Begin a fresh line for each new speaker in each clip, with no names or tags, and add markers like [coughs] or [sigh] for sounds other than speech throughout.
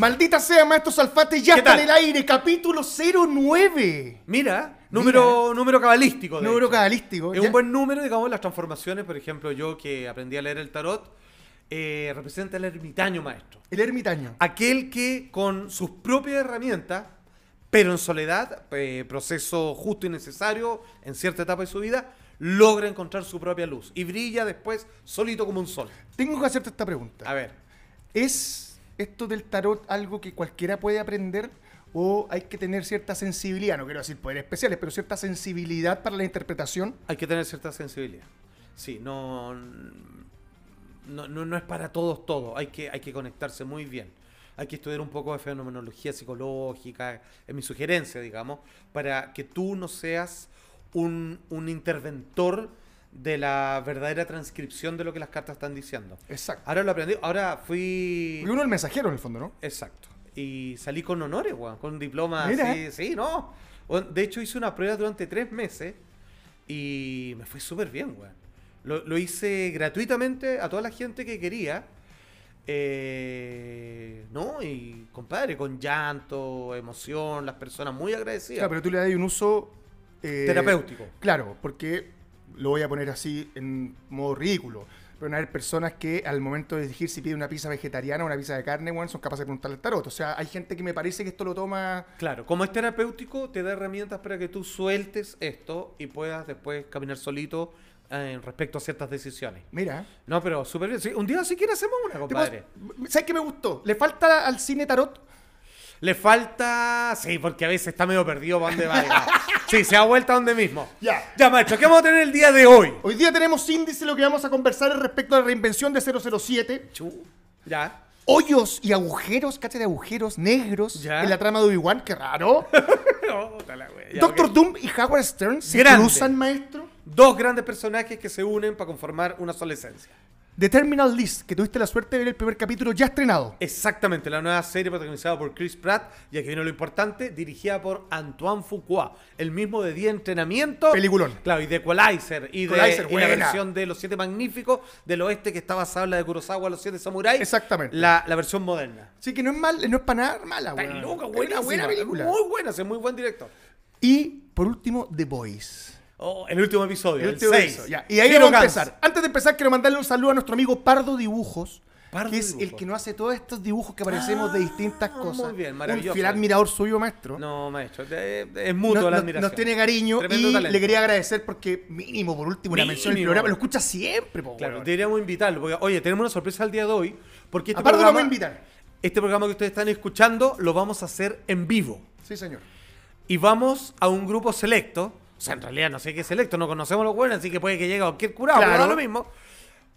Maldita sea, maestro Salfate, ya
¿Qué
está
tal?
en el aire, capítulo 09.
Mira, número, número cabalístico. de
Número
hecho.
cabalístico.
Es
ya.
un buen número, digamos, las transformaciones. Por ejemplo, yo que aprendí a leer el tarot, eh, representa el ermitaño maestro.
El ermitaño.
Aquel que con sus propias herramientas, pero en soledad, eh, proceso justo y necesario en cierta etapa de su vida, logra encontrar su propia luz y brilla después solito como un sol.
Tengo que hacerte esta pregunta.
A ver,
¿Es esto del tarot algo que cualquiera puede aprender o hay que tener cierta sensibilidad? No quiero decir poderes especiales, pero cierta sensibilidad para la interpretación.
hay que tener cierta sensibilidad. Sí, no, no, no, es para todos todo. Hay que, hay que conectarse muy bien. Hay que estudiar un poco de fenomenología psicológica, es mi sugerencia, digamos, para que tú no seas un, un interventor de la verdadera transcripción de lo que las cartas están diciendo.
Exacto.
Ahora lo aprendí, ahora fui...
Porque uno el mensajero en el fondo, ¿no?
Exacto. Y salí con honores, weón, con un diploma
Mira.
así, sí, ¿no? De hecho, hice una prueba durante tres meses y me fue súper bien, weón. Lo, lo hice gratuitamente a toda la gente que quería. Eh, ¿No? Y, compadre, con llanto, emoción, las personas muy agradecidas.
Claro, pero tú le das un uso... eh,
Terapéutico.
Claro, porque lo voy a poner así en modo ridículo. Pero van a haber personas que al momento de elegir si pide una pizza vegetariana o una pizza de carne, bueno, son capaces de preguntarle al tarot. O sea, hay gente que me parece que esto lo toma...
Claro, como es terapéutico, te da herramientas para que tú sueltes esto y puedas después caminar solito eh, respecto a ciertas decisiones.
Mira.
No, pero súper bien. Sí, un día si quieres hacemos una,
¿Te
compadre.
¿Sabes qué me gustó? ¿Le falta al cine tarot?
Le falta... Sí, porque a veces está medio perdido para dónde va. digamos. Sí, se ha vuelto a donde mismo.
Ya.
Ya, maestro, ¿qué vamos a tener el día de hoy?
Hoy día tenemos índice, lo que vamos a conversar es respecto a la reinvención de 007.
Chu. Ya.
Hoyos y agujeros, cacha de agujeros negros
Ya.
en la trama de Obi-Wan, qué raro.
No, [laughs] puta la wea. Ya,
Doctor
ok.
Doom y Howard Stern se
Grande.
cruzan, maestro.
Dos grandes personajes que se unen para conformar una sola esencia.
The Terminal List, que tuviste la suerte de ver el primer capítulo ya estrenado.
Exactamente, la nueva serie protagonizada por Chris Pratt, y aquí viene lo importante, dirigida por Antoine Fuqua, el mismo de Día de Entrenamiento.
Peliculón.
Claro, y de Equalizer, y de
Equalizer,
y la
buena.
versión de Los Siete Magníficos del Oeste que está basada en la de Kurosawa, Los Siete Samuráis.
Exactamente.
La, la versión moderna.
Así que no es mal, no es para nada mala, una
buenísima,
buena película.
Muy buena, es muy buen director.
Y por último, The Boys.
Oh, el último episodio,
El
el,
último
6.
episodio, ya. Y ahí vamos a empezar. Antes de empezar, quiero mandarle un saludo a nuestro amigo Pardo Dibujos.
Pardo
que es
Dibujos.
el que nos hace todos estos dibujos que aparecemos de distintas
Ah,
cosas.
muy bien,
Un
maravilloso.
fiel admirador suyo, maestro.
No, maestro, es mutuo la admiración.
Nos tiene cariño
Tremendo
y
talento.
le quería agradecer porque mínimo, por último, una mención en el
Mínimo.
programa. Lo escucha siempre, po,
Claro, deberíamos invitarlo. Porque, oye, tenemos una sorpresa el día de hoy. Porque este
Aparte
programa,
vamos a invitar.
este programa que ustedes están escuchando lo vamos a hacer en vivo.
Sí, señor.
Y vamos a un grupo selecto. O sea, en realidad no sé qué es selecto, no conocemos los buenos, así que puede que llegue cualquier curado,
Claro.
lo mismo.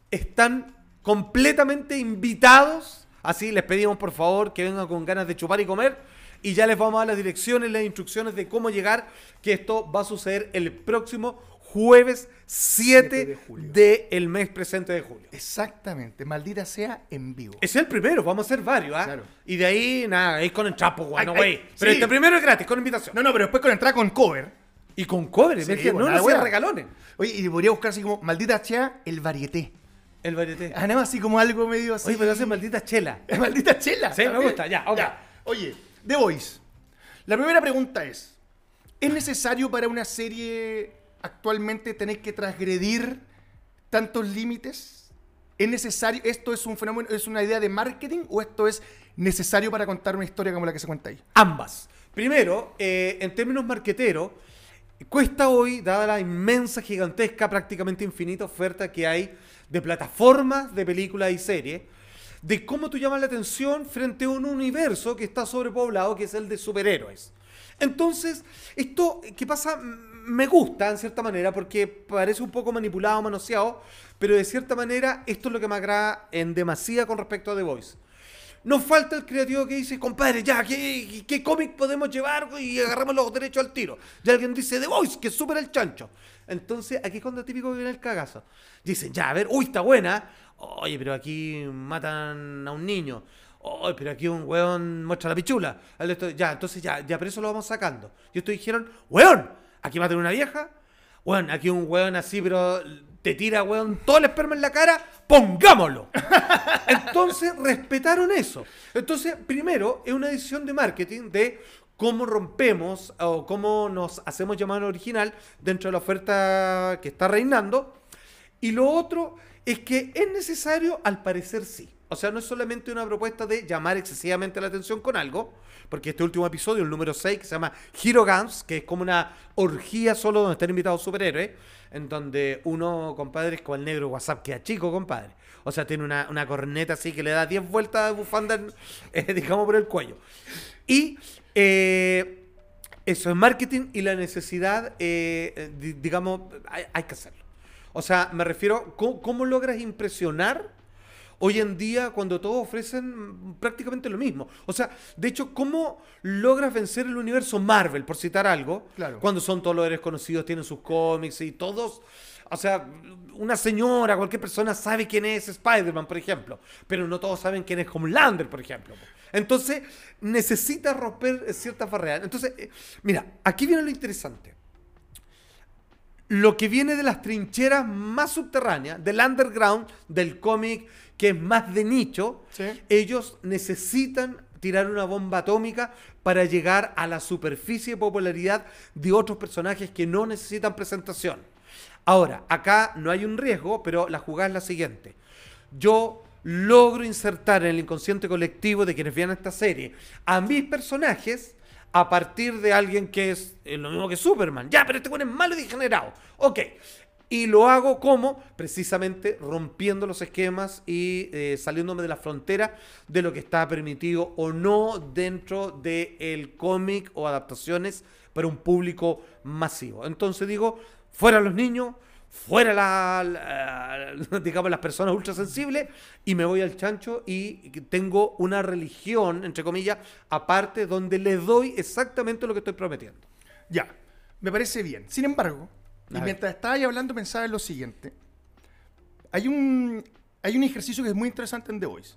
Están completamente invitados. Así les pedimos por favor que vengan con ganas de chupar y comer. Y ya les vamos a dar las direcciones, las instrucciones de cómo llegar. Que esto va a suceder el próximo jueves 7
7 de
del mes presente de julio.
Exactamente. Maldita sea en vivo.
Es el primero, vamos a hacer varios, ¿ah?
Claro.
Y de ahí, nada, es con el chapo, güey,
Ay,
no,
ay,
güey. Pero
sí.
este primero es gratis, con invitación.
No, no, pero después con entrada con cover.
Y con cobre,
Sí, bueno,
no sean
wea.
regalones.
Oye, y podría buscar así como Maldita sea el varieté.
El varieté.
Ah, nada más así como algo medio así.
Oye, pero hace maldita chela. [laughs]
Maldita chela.
Sí, me gusta, ya, ok.
Oye, The Voice. La primera pregunta es: ¿es necesario para una serie actualmente tener que transgredir tantos límites? ¿Es necesario? ¿Esto es un fenómeno, es una idea de marketing o esto es necesario para contar una historia como la que se cuenta ahí?
Ambas. Primero, eh, en términos marqueteros, cuesta hoy, dada la inmensa, gigantesca, prácticamente infinita oferta que hay de plataformas de películas y series, de cómo tú llamas la atención frente a un universo que está sobrepoblado, que es el de superhéroes. Entonces, esto que pasa me gusta en cierta manera porque parece un poco manipulado, manoseado, pero de cierta manera esto es lo que me agrada en demasía con respecto a The Voice. Nos falta el creativo que dice, compadre, ya, ¿qué, qué cómic podemos llevar y agarramos los derechos al tiro? Y alguien dice, The Voice, que súper el chancho. Entonces, aquí es cuando típico viene el cagazo. Dicen, ya, a ver, uy, está buena. Oye, pero aquí matan a un niño. Oye, pero aquí un weón muestra la pichula. Ya, entonces ya, ya, pero eso lo vamos sacando. Y estos dijeron, weón, aquí matan a una vieja. Weón, aquí un weón así, pero te tira, weón, todo el esperma en la cara, pongámoslo. Entonces, respetaron eso. Entonces, primero, es una decisión de marketing de cómo rompemos o cómo nos hacemos llamar original dentro de la oferta que está reinando. Y lo otro es que es necesario, al parecer sí. O sea, no es solamente una propuesta de llamar excesivamente la atención con algo, porque este último episodio, el número 6, que se llama Hero Guns, que es como una orgía solo donde están invitados superhéroes, en donde uno, compadre, es como el negro WhatsApp, que es chico, compadre. O sea, tiene una, una corneta así que le da 10 vueltas de bufanda, [laughs] eh, digamos, por el cuello. Y eh, eso es marketing y la necesidad, eh, di- digamos, hay, que hacerlo. O sea, me refiero, ¿cómo, cómo logras impresionar hoy en día cuando todos ofrecen prácticamente lo mismo? O sea, de hecho, ¿cómo logras vencer el universo Marvel, por citar algo?
Claro.
Cuando son todos los héroes conocidos, tienen sus cómics y todos... O sea, una señora, cualquier persona sabe quién es Spider-Man, por ejemplo, pero no todos saben quién es Homelander, por ejemplo. Entonces, necesita romper ciertas barreras. Entonces, eh, mira, aquí viene lo interesante lo que viene de las trincheras más subterráneas, del underground, del cómic que es más de nicho,
Sí.
ellos necesitan tirar una bomba atómica para llegar a la superficie de popularidad de otros personajes que no necesitan presentación. Ahora, acá no hay un riesgo, pero la jugada es la siguiente. Yo logro insertar en el inconsciente colectivo de quienes vean esta serie a mis personajes a partir de alguien que es eh, lo mismo que Superman. Ya, pero este bueno es malo y degenerado. Ok. Y lo hago como precisamente rompiendo los esquemas y eh, saliéndome de la frontera de lo que está permitido o no dentro del cómic o adaptaciones para un público masivo. Entonces digo, fuera los niños, fuera la, la- [laughs] digamos las personas ultra sensibles y me voy al chancho y tengo una religión, entre comillas, aparte donde le doy exactamente lo que estoy prometiendo.
Ya, me parece bien. Sin embargo, y mientras estaba ahí hablando pensaba en lo siguiente. Hay un, hay un ejercicio que es muy interesante en The Voice,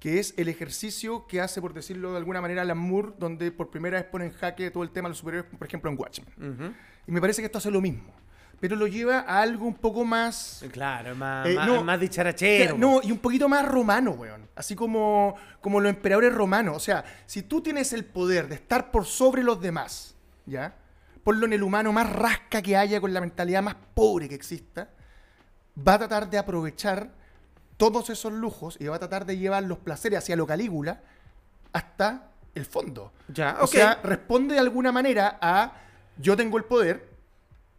que es el ejercicio que hace, por decirlo de alguna manera, Alan Moore, donde por primera vez pone en jaque todo el tema de los superhéroes, por ejemplo, en Watchmen. Y me parece que esto hace lo mismo, pero lo lleva a algo un poco más...
Claro, más,
Eh,
más,
no,
más dicharachero.
No, y un poquito más romano, weón. Así como, como los emperadores romanos. O sea, si tú tienes el poder de estar por sobre los demás, ¿ya? Ponlo en el humano más rasca que haya, con la mentalidad más pobre que exista, va a tratar de aprovechar todos esos lujos y va a tratar de llevar los placeres hacia lo Calígula hasta el fondo.
Ya,
O sea, responde de alguna manera a yo tengo el poder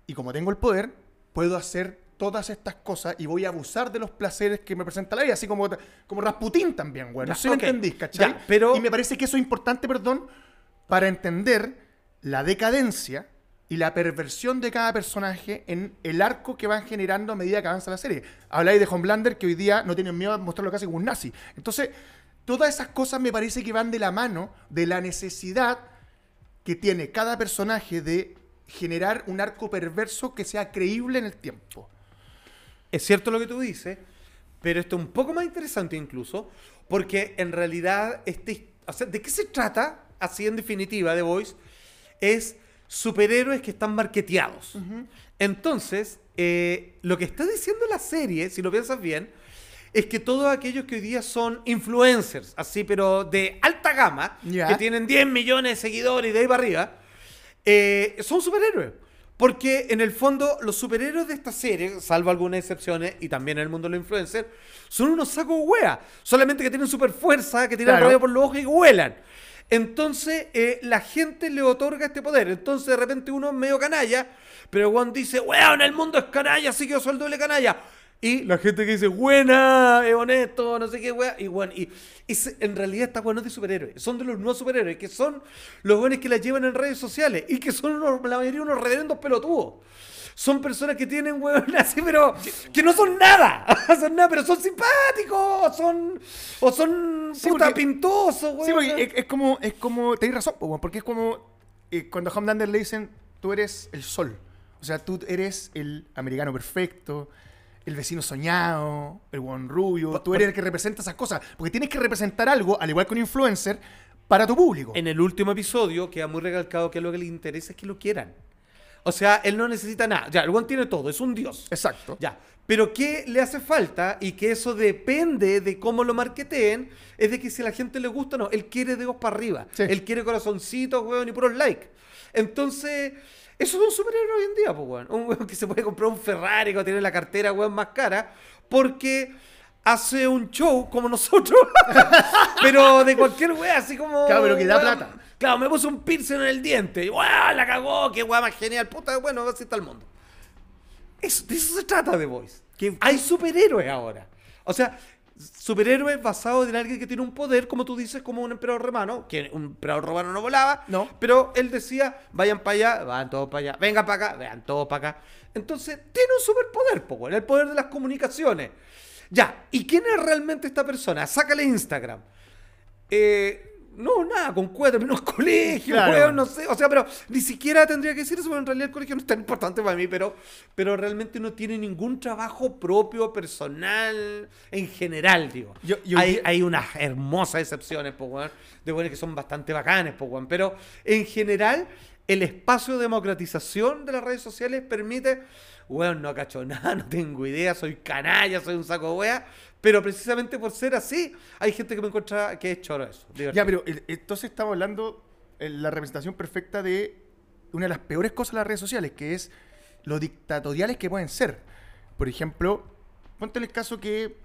y como tengo el poder, puedo hacer todas estas cosas y voy a abusar de los placeres que me presenta la vida, así como, como Rasputín también, güey. No sé si
ok.
me entendís, ¿cachai?
Ya, pero-
Y me parece que eso es importante, perdón, para entender la decadencia y la perversión de cada personaje en el arco que van generando a medida que avanza la serie. Habláis de Homelander, que hoy día no tienen miedo a mostrarlo casi como un nazi. Entonces, todas esas cosas me parece que van de la mano de la necesidad que tiene cada personaje de generar un arco perverso que sea creíble en el tiempo.
Es cierto lo que tú dices, pero esto es un poco más interesante incluso, porque en realidad, este, ¿de qué se trata? Así en definitiva, The Voice, es superhéroes que están marketeados. Entonces, eh, lo que está diciendo la serie, si lo piensas bien, es que todos aquellos que hoy día son influencers, así, pero de alta gama, que tienen 10 millones de seguidores y de ahí para arriba, eh, son superhéroes. Porque en el fondo los superhéroes de esta serie, salvo algunas excepciones, y también en el mundo de los influencers, son unos sacos de wea. Solamente que tienen super fuerza, que tienen
Claro.
por los ojos y vuelan. Entonces eh, la gente le otorga este poder. Entonces de repente uno es medio canalla, pero Juan dice, weón, el mundo es canalla, así que yo soy el doble canalla. Y la gente que dice, buena, es honesto, no sé qué, wea. Y bueno, y, en realidad está bueno de superhéroes. Son de los nuevos superhéroes, que son los buenos que la llevan en redes sociales y que son unos- la mayoría unos reverendos pelotudos. Son personas que tienen weón [laughs] así, pero que no son nada. [laughs] son nada, pero son simpáticos, son, o son
Sí,
puta
porque-
pintosos, weón.
Sí, porque es, es como, es como, tenéis razón, weón, porque es como eh, cuando a Homelander le dicen, tú eres el sol. O sea, tú eres el americano perfecto, el vecino soñado, el buen rubio, tú eres el que representa esas cosas. Porque tienes que representar algo, al igual que un influencer, para tu público.
En el último episodio queda muy recalcado que lo que le interesa es que lo quieran. O sea, él no necesita nada. Ya, el weón tiene todo, es un dios.
Exacto.
Ya. Pero ¿qué le hace falta? Y que eso depende de cómo lo marketeen, es de que si a la gente le gusta o no. Él quiere dedos para arriba.
Sí.
Él quiere corazoncitos, weón, y puros likes. Entonces, eso es un superhéroe hoy en día, pues, weón. Un weón que se puede comprar un Ferrari que tiene la cartera, weón, más cara, porque hace un show como nosotros, [laughs] pero de cualquier weón, así como...
Claro, pero que da plata.
Claro, me puso un piercing en el diente. Y, weón, la cagó, qué weón más genial. Puta, bueno, así está el mundo. Eso, de eso se trata de Voice.
¿Qué-
Hay superhéroes ahora. O sea, superhéroes basados en alguien que tiene un poder, como tú dices, como un emperador romano, que un emperador romano no volaba,
No.
pero él decía, vayan para allá, van todos para allá, vengan para acá, vean todos para acá. Entonces, tiene un superpoder, po, weón, el poder de las comunicaciones. Ya, ¿y quién es realmente esta persona? Sácale Instagram. Eh, no, nada, con cuatro menos [laughs] colegio,
Claro.
weón, no sé. O sea, pero ni siquiera tendría que decir eso, porque en realidad el colegio no es tan importante para mí, pero, pero realmente no tiene ningún trabajo propio, personal, en general, digo.
Yo- yo-
hay, hay unas hermosas excepciones, po, weón, de buenos que son bastante bacanes, po, weón, pero en general el espacio de democratización de las redes sociales permite, weón, no cacho nada, [laughs] no tengo idea, soy canalla, soy un saco de wea, pero precisamente por ser así, hay gente que me encuentra que es choro eso.
Ya, pero eh, entonces estamos hablando de la representación perfecta de una de las peores cosas de las redes sociales, que es lo dictatoriales que pueden ser. Por ejemplo, ponte en el caso que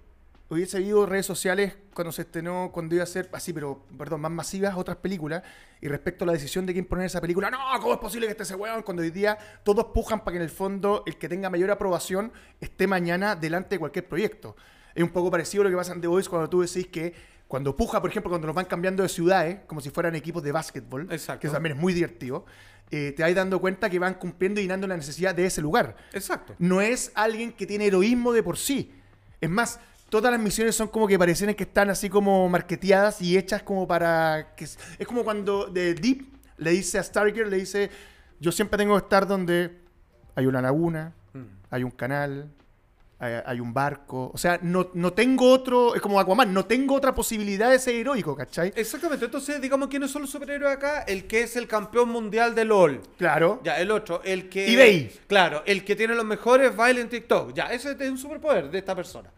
hubiese habido redes sociales cuando se estrenó, cuando iba a ser así, pero, perdón, más masivas otras películas, y respecto a la decisión de quién poner esa película, no, ¿cómo es posible que esté ese weón? Cuando hoy día todos pujan para que en el fondo el que tenga mayor aprobación esté mañana delante de cualquier proyecto. Es un poco parecido a lo que pasa en The Voice cuando tú decís que cuando puja, por ejemplo, cuando nos van cambiando de ciudades, como si fueran equipos de básquetbol,
Exacto.
que también es muy divertido, eh, te vas dando cuenta que van cumpliendo y llenando la necesidad de ese lugar
Exacto.
no es alguien que tiene heroísmo de por sí. Es más, todas las misiones son como que parecen que están así como marketeadas y hechas como para que es como cuando de Deep le dice a Starker le dice, "Yo siempre tengo que estar donde hay una laguna,
Mm.
hay un canal, hay, hay un barco, o sea, no, no tengo otro, es como Aquaman, no tengo otra posibilidad de ser heroico, ¿cachai?
Exactamente, entonces digamos quiénes son los superhéroes acá, el que es el campeón mundial de LOL.
Claro.
Ya, el otro, el que...
eBay.
Claro, el que tiene los mejores bailes en TikTok. Ya, ese es un superpoder de esta persona.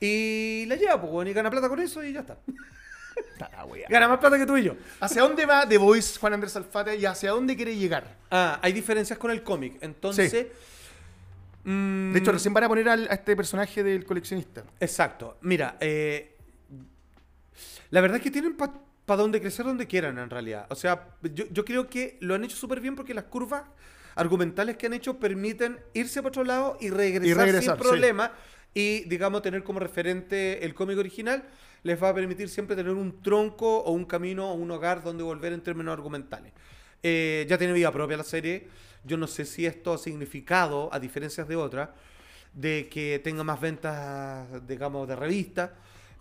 Y la lleva, pues, bueno, y gana plata con eso y ya está. [laughs] Gana más plata que tú y yo.
¿Hacia dónde va The Voice Juan Andrés Alfate y hacia dónde quiere llegar?
Ah, hay diferencias con el cómic. Entonces... mm,
De hecho, recién van a poner al- a este personaje del coleccionista.
Exacto. Mira, eh, la verdad es que tienen para donde crecer donde quieran, en realidad. O sea, yo, yo creo que lo han hecho súper bien porque las curvas argumentales que han hecho permiten irse para otro lado y regresar,
Y regresar,
sin
sí.
Y, digamos, tener como referente el cómic original les va a permitir siempre tener un tronco o un camino o un hogar donde volver en términos argumentales. Eh, ya tiene vida propia la serie. Yo no sé si esto ha significado, a diferencias de otras, de que tenga más ventas, digamos, de revista.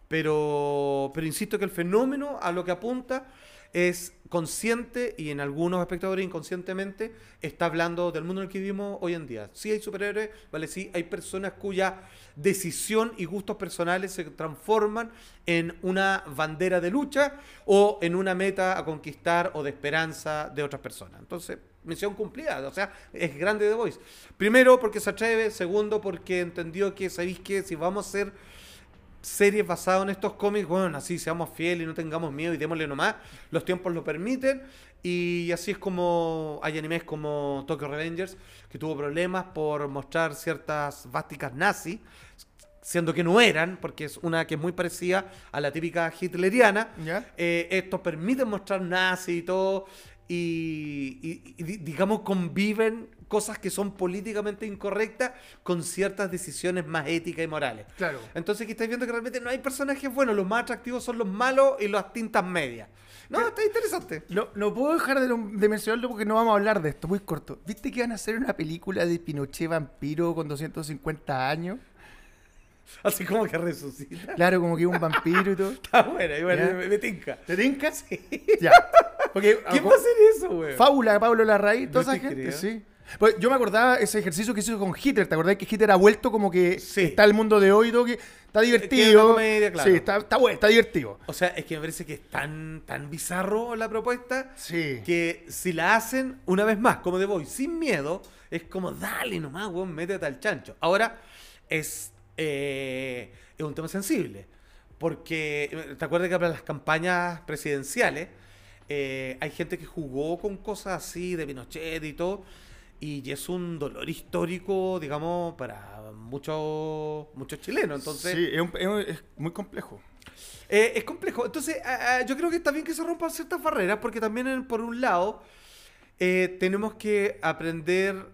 Pero, pero insisto que el fenómeno a lo que apunta es consciente y en algunos espectadores inconscientemente está hablando del mundo en el que vivimos hoy en día. Sí hay superhéroes, vale, sí hay personas cuya decisión y gustos personales se transforman en una bandera de lucha o en una meta a conquistar o de esperanza de otras personas. Entonces, misión cumplida, o sea, es grande The Voice. Primero porque se atreve, segundo porque entendió que, ¿sabéis que Si vamos a hacer series basadas en estos cómics, bueno, así seamos fieles y no tengamos miedo y démosle nomás, los tiempos lo permiten. Y así es como hay animes como Tokyo Revengers que tuvo problemas por mostrar ciertas vásticas nazis, siendo que no eran, porque es una que es muy parecida a la típica hitleriana,
¿Ya?
eh, esto permite mostrar nazi y todo, y, y- y di- digamos conviven cosas que son políticamente incorrectas con ciertas decisiones más éticas y morales.
Claro.
Entonces aquí estáis viendo que realmente no hay personajes buenos, los más atractivos son los malos y las tintas medias. No, está interesante.
No, no puedo dejar de, de mencionarlo porque no vamos a hablar de esto, muy corto. ¿Viste que van a hacer una película de Pinochet vampiro con 250 años?
Así como que resucita.
Claro, como que un vampiro y todo. [laughs]
Está buena, igual
Ya.
me, me tinca.
¿Te tincas? Ya. [laughs] Porque
¿Quién
ah,
va a hacer eso, güey?
Fábula, Pablo Larraín, toda esa
te
gente,
creo.
sí. Pues yo me acordaba ese ejercicio que hizo con Hitler. ¿Te acordás que Hitler ha vuelto como que
Sí.
está el mundo de hoy? todo que está divertido.
comedia, claro.
Sí, está, está bueno, está divertido.
O sea, es que me parece que es tan, tan bizarro la propuesta
Sí.
que si la hacen una vez más, como de Voice, sin miedo, es como dale nomás, weón, métete al chancho. Ahora, es, eh, es un tema sensible. Porque, ¿te acuerdas que para las campañas presidenciales eh, hay gente que jugó con cosas así de Pinochet y todo? Y es un dolor histórico, digamos, para muchos muchos chilenos. Entonces,
sí, es, un- muy complejo.
eh, es complejo. Entonces, ah, ah, yo creo que está bien que se rompan ciertas barreras, porque también, por un lado, eh, tenemos que aprender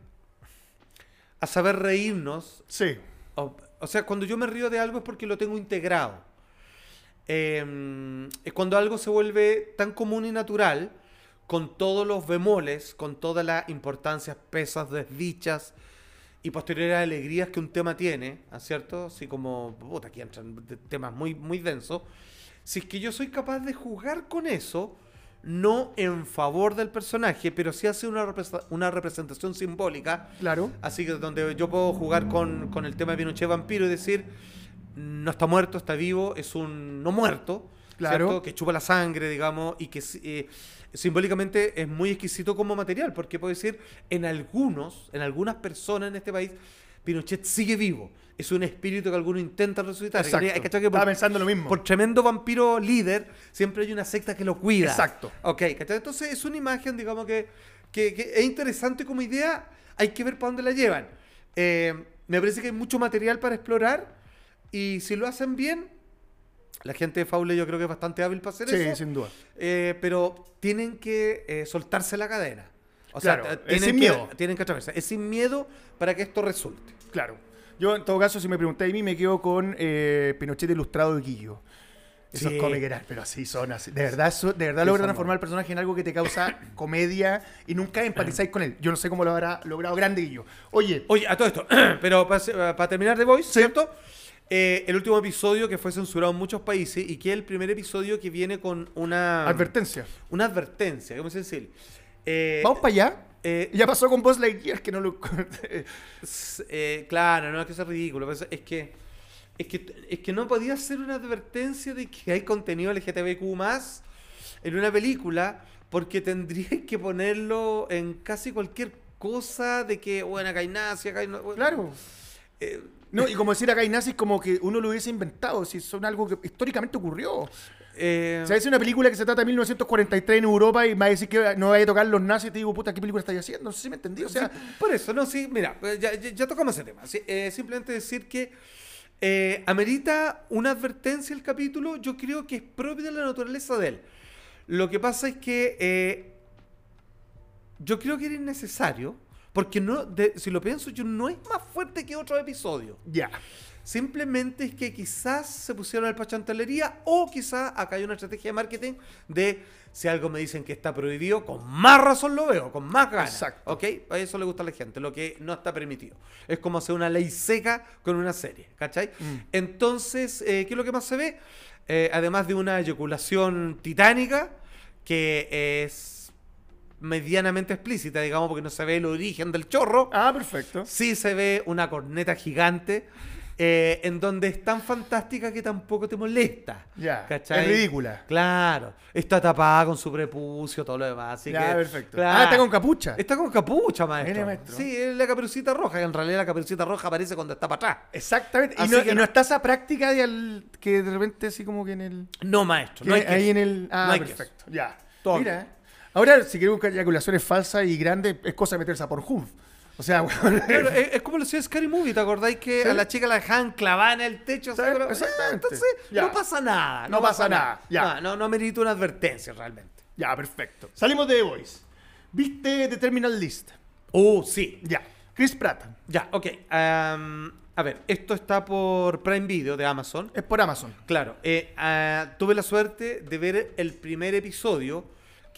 a saber reírnos.
Sí.
O, o sea, cuando yo me río de algo es porque lo tengo integrado. Eh, es cuando algo se vuelve tan común y natural, con todos los bemoles, con todas las importancias, pesas, desdichas y posteriores alegrías que un tema tiene, ¿ah, ¿cierto? Así como, puta, aquí entran temas muy, muy densos. Si es que yo soy capaz de jugar con eso, no en favor del personaje, pero sí hace una, represa- una representación simbólica
Claro.
Así que donde yo puedo jugar con, con el tema de Pinochet vampiro y decir, no está muerto, está vivo, es un no muerto,
Claro.
¿cierto? que chupa la sangre, digamos, y que eh, simbólicamente es muy exquisito como material, porque puedo decir, en algunos, en algunas personas en este país, Pinochet sigue vivo. Es un espíritu que algunos intentan resucitar.
Exacto.
Hay que
Estaba pensando lo mismo.
por tremendo vampiro líder, siempre hay una secta que lo cuida.
Exacto.
Ok, ¿cachai? Entonces es una imagen, digamos, que, que- que es interesante como idea. Hay que ver para dónde la llevan. Eh, me parece que hay mucho material para explorar. Y si lo hacen bien, la gente de Faule yo creo que es bastante hábil para hacer
Sí,
eso.
sin duda.
Eh, pero tienen que eh, soltarse la cadena. O sea,
Claro, es
tienen
sin
que,
miedo.
Tienen que atravesar. Es sin miedo para que esto resulte.
Claro. Yo, en todo caso, si me preguntáis a mí, me quedo con eh, Pinochet ilustrado de Guillo. Esos
Sí.
cómics eran, pero así son así. De verdad, eso- de verdad
Sí,
logran transformar al personaje en algo que te causa [coughs] comedia y nunca empatizáis con él. Yo no sé cómo lo habrá logrado Grande Guillo. Oye,
Oye, a todo esto, [coughs] pero para, terminar de Voice, ¿cierto? Eh, el último episodio que fue censurado en muchos países y que es el primer episodio que viene con una,
advertencia.
una advertencia, ¿cómo se dice? Eh,
Vamos para allá.
eh,
Ya pasó con Buzz Lightyear, que no lo...
eh, claro, no es que sea ridículo, pero es que, es que es que no podía ser una advertencia de que hay contenido LGTBQ más en una película porque tendrías que ponerlo en casi cualquier cosa de que, bueno, acá hay nazi, acá hay... no-
claro.
eh,
No, y como decir acá hay nazis como que uno lo hubiese inventado, si son algo que históricamente ocurrió.
eh,
O sea, es una película que se trata de 1943 en Europa y me va a decir que no vaya a tocar los nazis y te digo, puta, ¿qué película estáis haciendo? No sé si me entendí. O sea,
Sí, por eso, no, sí, mira, eh, ya, ya- ya tocamos ese tema. Sí, eh, simplemente decir que eh, amerita una advertencia el capítulo, yo creo que es propia de la naturaleza de él. Lo que pasa es que eh, yo creo que era innecesario, porque no, de- si lo pienso yo, no es más fuerte que otro episodio.
ya.
Simplemente es que quizás se pusieron al pachantalería o quizás acá hay una estrategia de marketing de si algo me dicen que está prohibido, con más razón lo veo, con más ganas.
Exacto.
¿Ok? A eso le gusta a la gente, lo que no está permitido. Es como hacer una ley seca con una serie, ¿cachai?
Mm.
Entonces, eh, ¿qué es lo que más se ve? Eh, además de una eyaculación titánica que es medianamente explícita, digamos, porque no se ve el origen del chorro.
Ah, perfecto.
Sí se ve una corneta gigante eh, en donde es tan fantástica que tampoco te molesta.
Ya.
¿cachai?
Es ridícula.
Claro. Está tapada con su prepucio, todo lo demás. Así
ya,
que,
perfecto.
claro.
Ah, está con capucha.
Está con capucha, maestro.
Mire, maestro.
Sí, es la caperucita roja, que en realidad la caperucita roja aparece cuando está para atrás.
Exactamente. Y
Así
no,
que
y no
no.
está esa práctica de al- que de repente así como que en el...
No, maestro. No hay que
ahí en el... Ah,
No hay que
perfecto. Ya.
Todo
Mira. Ahora, si queremos buscar eyaculaciones falsas y grandes, es cosa de meterse a por Pornhub. O sea, [laughs] bueno,
Claro, es, es como lo hacía Scary Movie, ¿te acordáis que
Sí.
a la chica la dejaban clavada en el techo?
Sí,
pero-
exactamente.
Entonces,
Ya.
no pasa nada.
No pasa nada, ya.
No, no, no merito una advertencia realmente.
ya, perfecto. Salimos de The Voice. ¿Viste The Terminal List?
Oh, sí.
Ya. Chris Pratt.
Ya, ok. Am, a ver, esto está por Prime Video de Amazon.
Es por Amazon.
Claro, eh, ah, tuve la suerte de ver el primer episodio,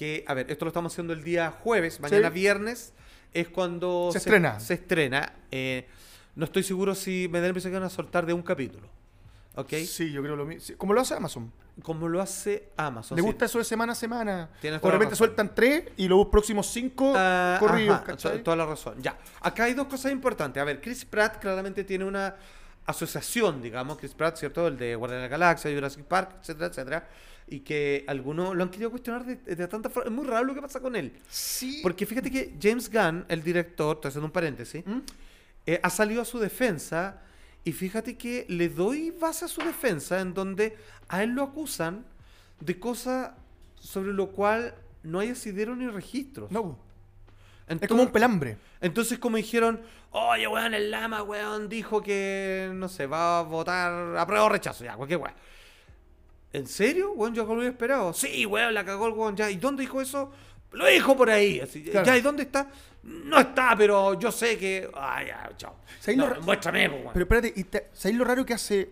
que, a ver, esto lo estamos haciendo el día jueves, mañana
Sí.
viernes, es cuando
Se estrena.
Se estrena. Eh, no estoy seguro si me da la impresión que van a soltar de un capítulo. ¿ok?
Sí, yo creo lo mismo. Sí, Como lo hace Amazon.
Como lo hace Amazon.
Le
sí.
gusta eso de semana a semana. O repente sueltan tres y los próximos cinco
Ah,
corridos,
toda la razón. Ya. Acá hay dos cosas importantes. A ver, Chris Pratt claramente tiene una asociación, digamos, Chris Pratt, ¿cierto? El de Guardianes de la Galaxia, Jurassic Park, etcétera, etcétera. Y que algunos lo han querido cuestionar de, de tanta forma. Es muy raro lo que pasa con él.
Sí.
Porque fíjate que James Gunn, el director, estoy haciendo un paréntesis,
¿Mm?
eh, ha salido a su defensa y fíjate que le doy base a su defensa en donde a él lo acusan de cosas sobre lo cual no hay asidero ni registros.
No, po. es
Entonces-
como un pelambre.
entonces, como dijeron, oye, weón, el lama, weón, dijo que, no sé, va a votar a prueba o rechazo, ya, cualquier weón. ¿En serio? Weón, yo lo esperado. Sí, weón, la cagó el weón, ya. ¿Y dónde dijo eso? Lo dijo por ahí. Así,
Claro.
Ya, ¿y dónde está? No está, pero yo sé que. Ay, ya, chao.
¿Sabéis
No,
ra-
muéstrame, po, weón.
Pero espérate, ¿y te- ¿sabéis lo raro que hace?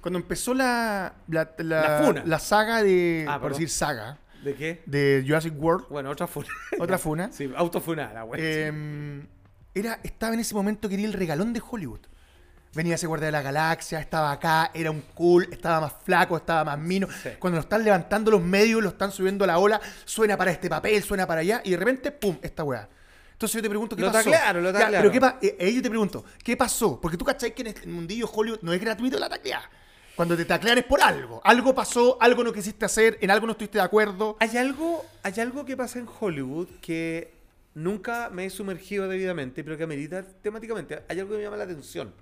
Cuando empezó la, la,
La funa.
la saga de.
Ah,
por decir saga.
¿De qué?
De Jurassic World.
Bueno, otra funa. [laughs]
Otra funa.
Sí, autofunada, weón.
em, era, estaba en ese momento que era el regalón de Hollywood. Venía ese guardia de la galaxia, estaba acá, era un cool, estaba más flaco, estaba más mino.
Sí.
Cuando lo están levantando los medios, lo están subiendo a la ola, suena para este papel, suena para allá, y de repente, ¡pum! esta weá. Entonces yo te pregunto, ¿qué
Lo
pasó?
taclearon, lo
Ya,
taclearon.
Pero ¿qué pa- eh, ahí yo te pregunto, ¿qué pasó? Porque tú cachai que en el mundillo Hollywood no es gratuito la tacleada. Cuando te taclean es por algo. Algo pasó, algo no quisiste hacer, en algo no estuviste de acuerdo.
Hay algo, hay algo que pasa en Hollywood que nunca me he sumergido debidamente, pero que amerita temáticamente. Hay algo que me llama la atención.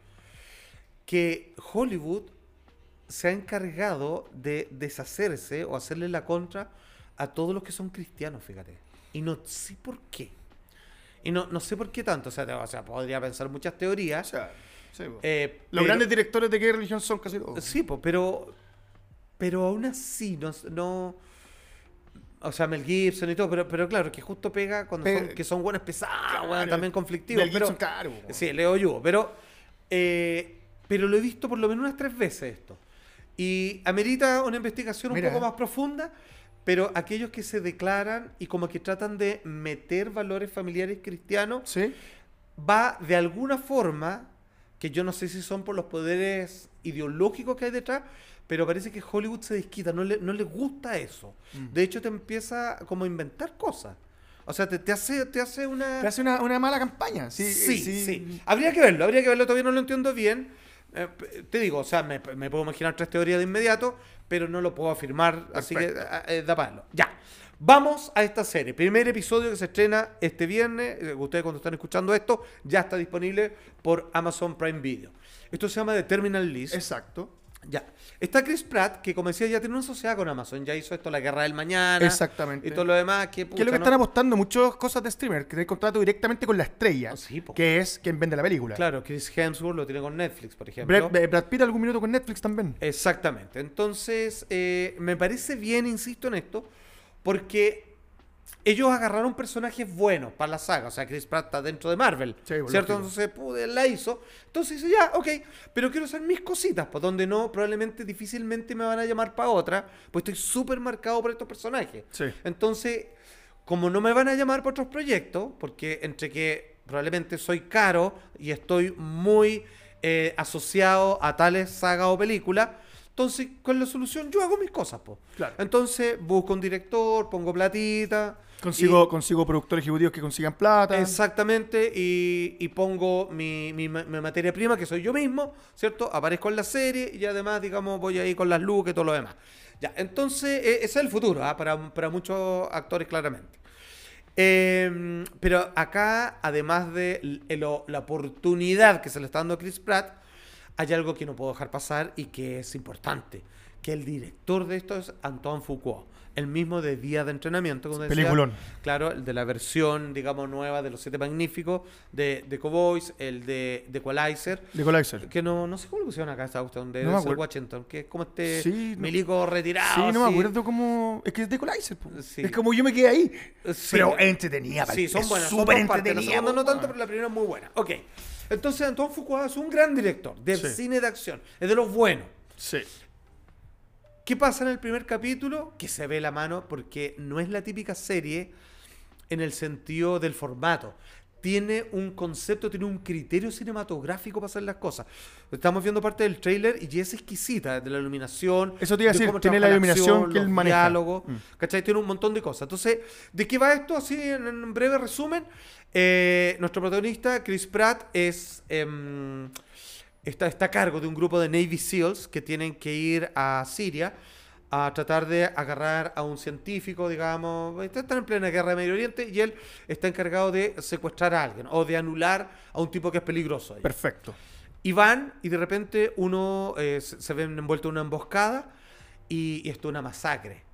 Que Hollywood se ha encargado de deshacerse o hacerle la contra a todos los que son cristianos, fíjate. Y no sé por qué. Y no, no sé por qué tanto. O sea, te- o sea, podría pensar muchas
O
teorías.
sea, sí,
eh,
Los
pero-
grandes directores de qué religión son casi todos.
Sí, po, pero. Pero aún así, no. no o sea, Mel Gibson y todo, pero, pero claro, que justo pega cuando
Pe-
son, que son buenos pesados,
Claro.
también conflictivos.
Mel Gibson,
pero,
claro, po.
Sí, Leo Yugo, pero. eh, pero lo he visto por lo menos unas tres veces esto. Y amerita una investigación un
Mira.
poco más profunda, pero aquellos que se declaran y como que tratan de meter valores familiares cristianos,
¿Sí?
va de alguna forma, que yo no sé si son por los poderes ideológicos que hay detrás, pero parece que Hollywood se desquita, no le, no le gusta eso.
Mm.
De hecho, te empieza como a inventar cosas. O sea, te, te hace, te hace una...
Te hace una, una mala campaña. Sí,
Sí,
sí.
sí, Habría que verlo, habría que verlo, todavía no lo entiendo bien. Eh, te digo, o sea, me, me puedo imaginar tres teorías de inmediato, pero no lo puedo afirmar, así que eh, eh, da para verlo. Ya. Vamos a esta serie. Primer episodio que se estrena este viernes. Ustedes cuando están escuchando esto, ya está disponible por Amazon Prime Video. Esto se llama The Terminal List.
Exacto.
Ya. Está Chris Pratt, que como decía, ya tiene una sociedad con Amazon. Ya hizo esto La Guerra del Mañana.
Exactamente.
Y todo lo demás. Que,
es lo que
¿no?
están apostando muchas cosas de streamer, que tienen contrato directamente con la estrella,
Oh, sí,
que es quien vende la película.
Claro, Chris Hemsworth lo tiene con Netflix, por ejemplo.
Brad, Brad Pitt algún minuto con Netflix también.
Exactamente. Entonces, eh, me parece bien, insisto en esto, porque ellos agarraron personajes buenos para la saga. O sea, Chris Pratt está dentro de Marvel.
Sí,
¿Cierto? Entonces, pude, la hizo. Entonces dice, ya, ok, pero quiero hacer mis cositas, pues donde no, probablemente difícilmente me van a llamar para otra, pues estoy súper marcado por estos personajes.
Sí.
Entonces, como no me van a llamar para otros proyectos, porque entre que probablemente soy caro y estoy muy eh, asociado a tales sagas o películas, entonces con la solución yo hago mis cosas, po.
Claro.
Entonces busco un director, pongo platita.
Consigo, consigo productores ejecutivos que consigan plata.
Exactamente, y, y pongo mi, mi mi materia prima, que soy yo mismo, ¿cierto? Aparezco en la serie y además, digamos, voy ahí con las luces y todo lo demás. Ya, entonces, eh, ese es el futuro, ¿ah? para, para muchos actores, claramente. Eh, pero acá, además de la oportunidad que se le está dando a Chris Pratt, hay algo que no puedo dejar pasar y que es importante, que el director de esto es Antoine Foucault, el mismo de Día de Entrenamiento, como decía,
Peliculón.
Claro, el de la versión, digamos, nueva de Los Siete Magníficos, de, de Cowboys, el de, de Equalizer,
De Equalizer.
que no, no sé cómo le pusieron acá esta cuestión, de
No me acuerdo.
Washington, que es como este
Sí,
milico retirado.
Sí, no me
así.
acuerdo cómo. Es que es de Equalizer.
Sí.
Es como yo me quedé ahí.
Sí.
Pero entretenida,
Sí, son buenas,
Súper
partes. La
entretenida.
segunda no tanto, pero la primera es muy buena. Ok. Entonces, Antoine Foucault es un gran director de
Sí.
cine de acción. Es de los buenos.
Sí.
¿Qué pasa en el primer capítulo? Que se ve la mano porque no es la típica serie en el sentido del formato. tiene un concepto, tiene un criterio cinematográfico para hacer las cosas. Estamos viendo parte del tráiler y es exquisita, de la iluminación.
Eso te iba a
de
decir, tiene la iluminación
acción,
que él
los
maneja.
diálogos,
Mm.
¿cachai? Tiene un montón de cosas. Entonces, ¿de qué va esto? Así, en, en breve resumen, eh, nuestro protagonista, Chris Pratt, es... em, está, está a cargo de un grupo de Navy SEALs que tienen que ir a Siria a tratar de agarrar a un científico, digamos, están en plena guerra de Medio Oriente y él está encargado de secuestrar a alguien o de anular a un tipo que es peligroso. ahí.
Perfecto.
Y van y de repente uno eh, se se ven envuelto en una emboscada y, y esto es una masacre.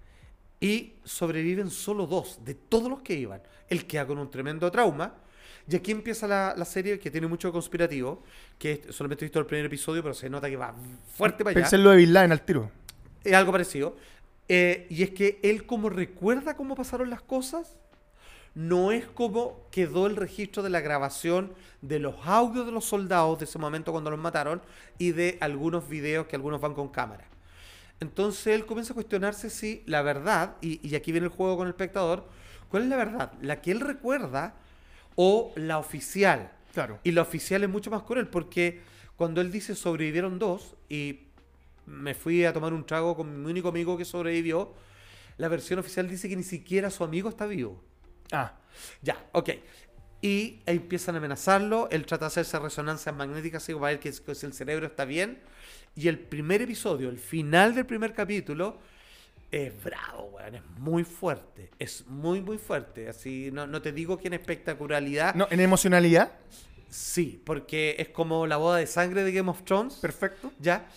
Y sobreviven solo dos de todos los que iban. El queda con un tremendo trauma. Y aquí empieza la, la serie que tiene mucho conspirativo, que es- solamente he visto el primer episodio, pero se nota que va fuerte para allá.
Pensé en lo de Bin Laden al tiro.
Es algo parecido. Eh, y es que él como recuerda cómo pasaron las cosas, no es como quedó el registro de la grabación de los audios de los soldados de ese momento cuando los mataron y de algunos videos que algunos van con cámara. Entonces él comienza a cuestionarse si la verdad, y, y aquí viene el juego con el espectador, ¿cuál es la verdad? ¿La que él recuerda o la oficial?
Claro.
Y la oficial es mucho más cruel porque cuando él dice sobrevivieron dos y me fui a tomar un trago con mi único amigo que sobrevivió, la versión oficial dice que ni siquiera su amigo está vivo.
Ah,
Ya, ok. Y empiezan a amenazarlo, él trata de hacerse resonancias magnéticas así para ver que, que si el cerebro está bien. Y el primer episodio, el final del primer capítulo, es bravo, weón, es muy fuerte, es muy, muy fuerte. Así, no, no te digo que en espectacularidad,
no, en emocionalidad.
Sí, porque es como la boda de sangre de Game of Thrones.
Perfecto.
Ya.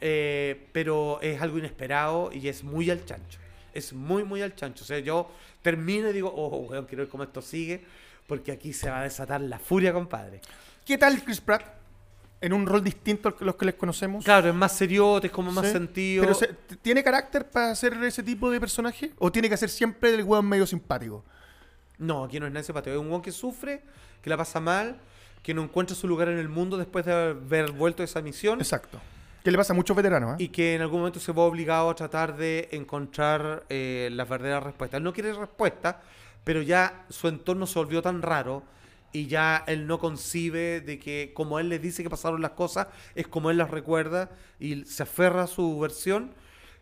eh, pero es algo inesperado y es muy al chancho. Es muy, muy al chancho. O sea, yo termino y digo, oh, weón, quiero ver cómo esto sigue. Porque aquí se va a desatar la furia, compadre.
¿Qué tal Chris Pratt? En un rol distinto al que los que les conocemos.
Claro, es más seriote, es como más
Sí.
sentido.
Pero se- ¿tiene carácter para hacer ese tipo de personaje? ¿O tiene que ser siempre del hueón medio simpático?
No, aquí no es nadie simpático. Es un weón que sufre, que la pasa mal, que no encuentra su lugar en el mundo después de haber vuelto de esa misión.
Exacto. Que le pasa a muchos veteranos, ¿eh?
y que en algún momento se va obligado a tratar de encontrar eh, las verdaderas respuestas. Él no quiere respuesta, pero ya su entorno se volvió tan raro y ya él no concibe de que como él le dice que pasaron las cosas, es como él las recuerda y se aferra a su versión,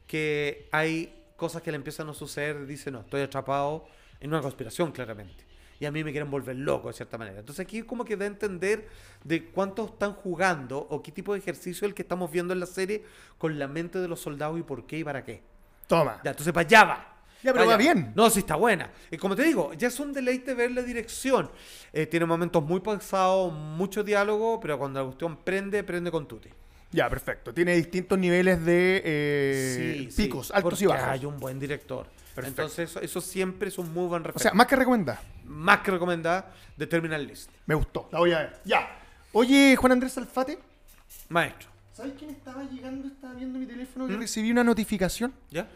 que hay cosas que le empiezan a suceder, dice, no, estoy atrapado en una conspiración claramente. Y a mí me quieren volver loco de cierta manera. Entonces aquí como que da a entender de cuánto están jugando o qué tipo de ejercicio es el que estamos viendo en la serie con la mente de los soldados y por qué y para qué.
Toma.
Ya, entonces para allá va.
Ya, pero
Pa'
va
allá.
bien.
No, sí está buena. Y como te digo, ya es un deleite ver la dirección. Eh, tiene momentos muy pausados, mucho diálogo, pero cuando la cuestión prende, prende con tutti.
Ya, perfecto. Tiene distintos niveles de eh,
sí,
picos,
sí,
altos y bajos.
Hay un buen director.
Perfecto.
Entonces eso, eso siempre es un muy buen
O
referente.
sea, más que recomendada.
más que recomendada de Terminal List.
Me gustó. La voy a ver. Ya. Oye, Juan Andrés Alfate.
Maestro.
¿Sabes quién estaba llegando? Estaba viendo mi teléfono
¿Mm?
y recibí una notificación
¿Ya?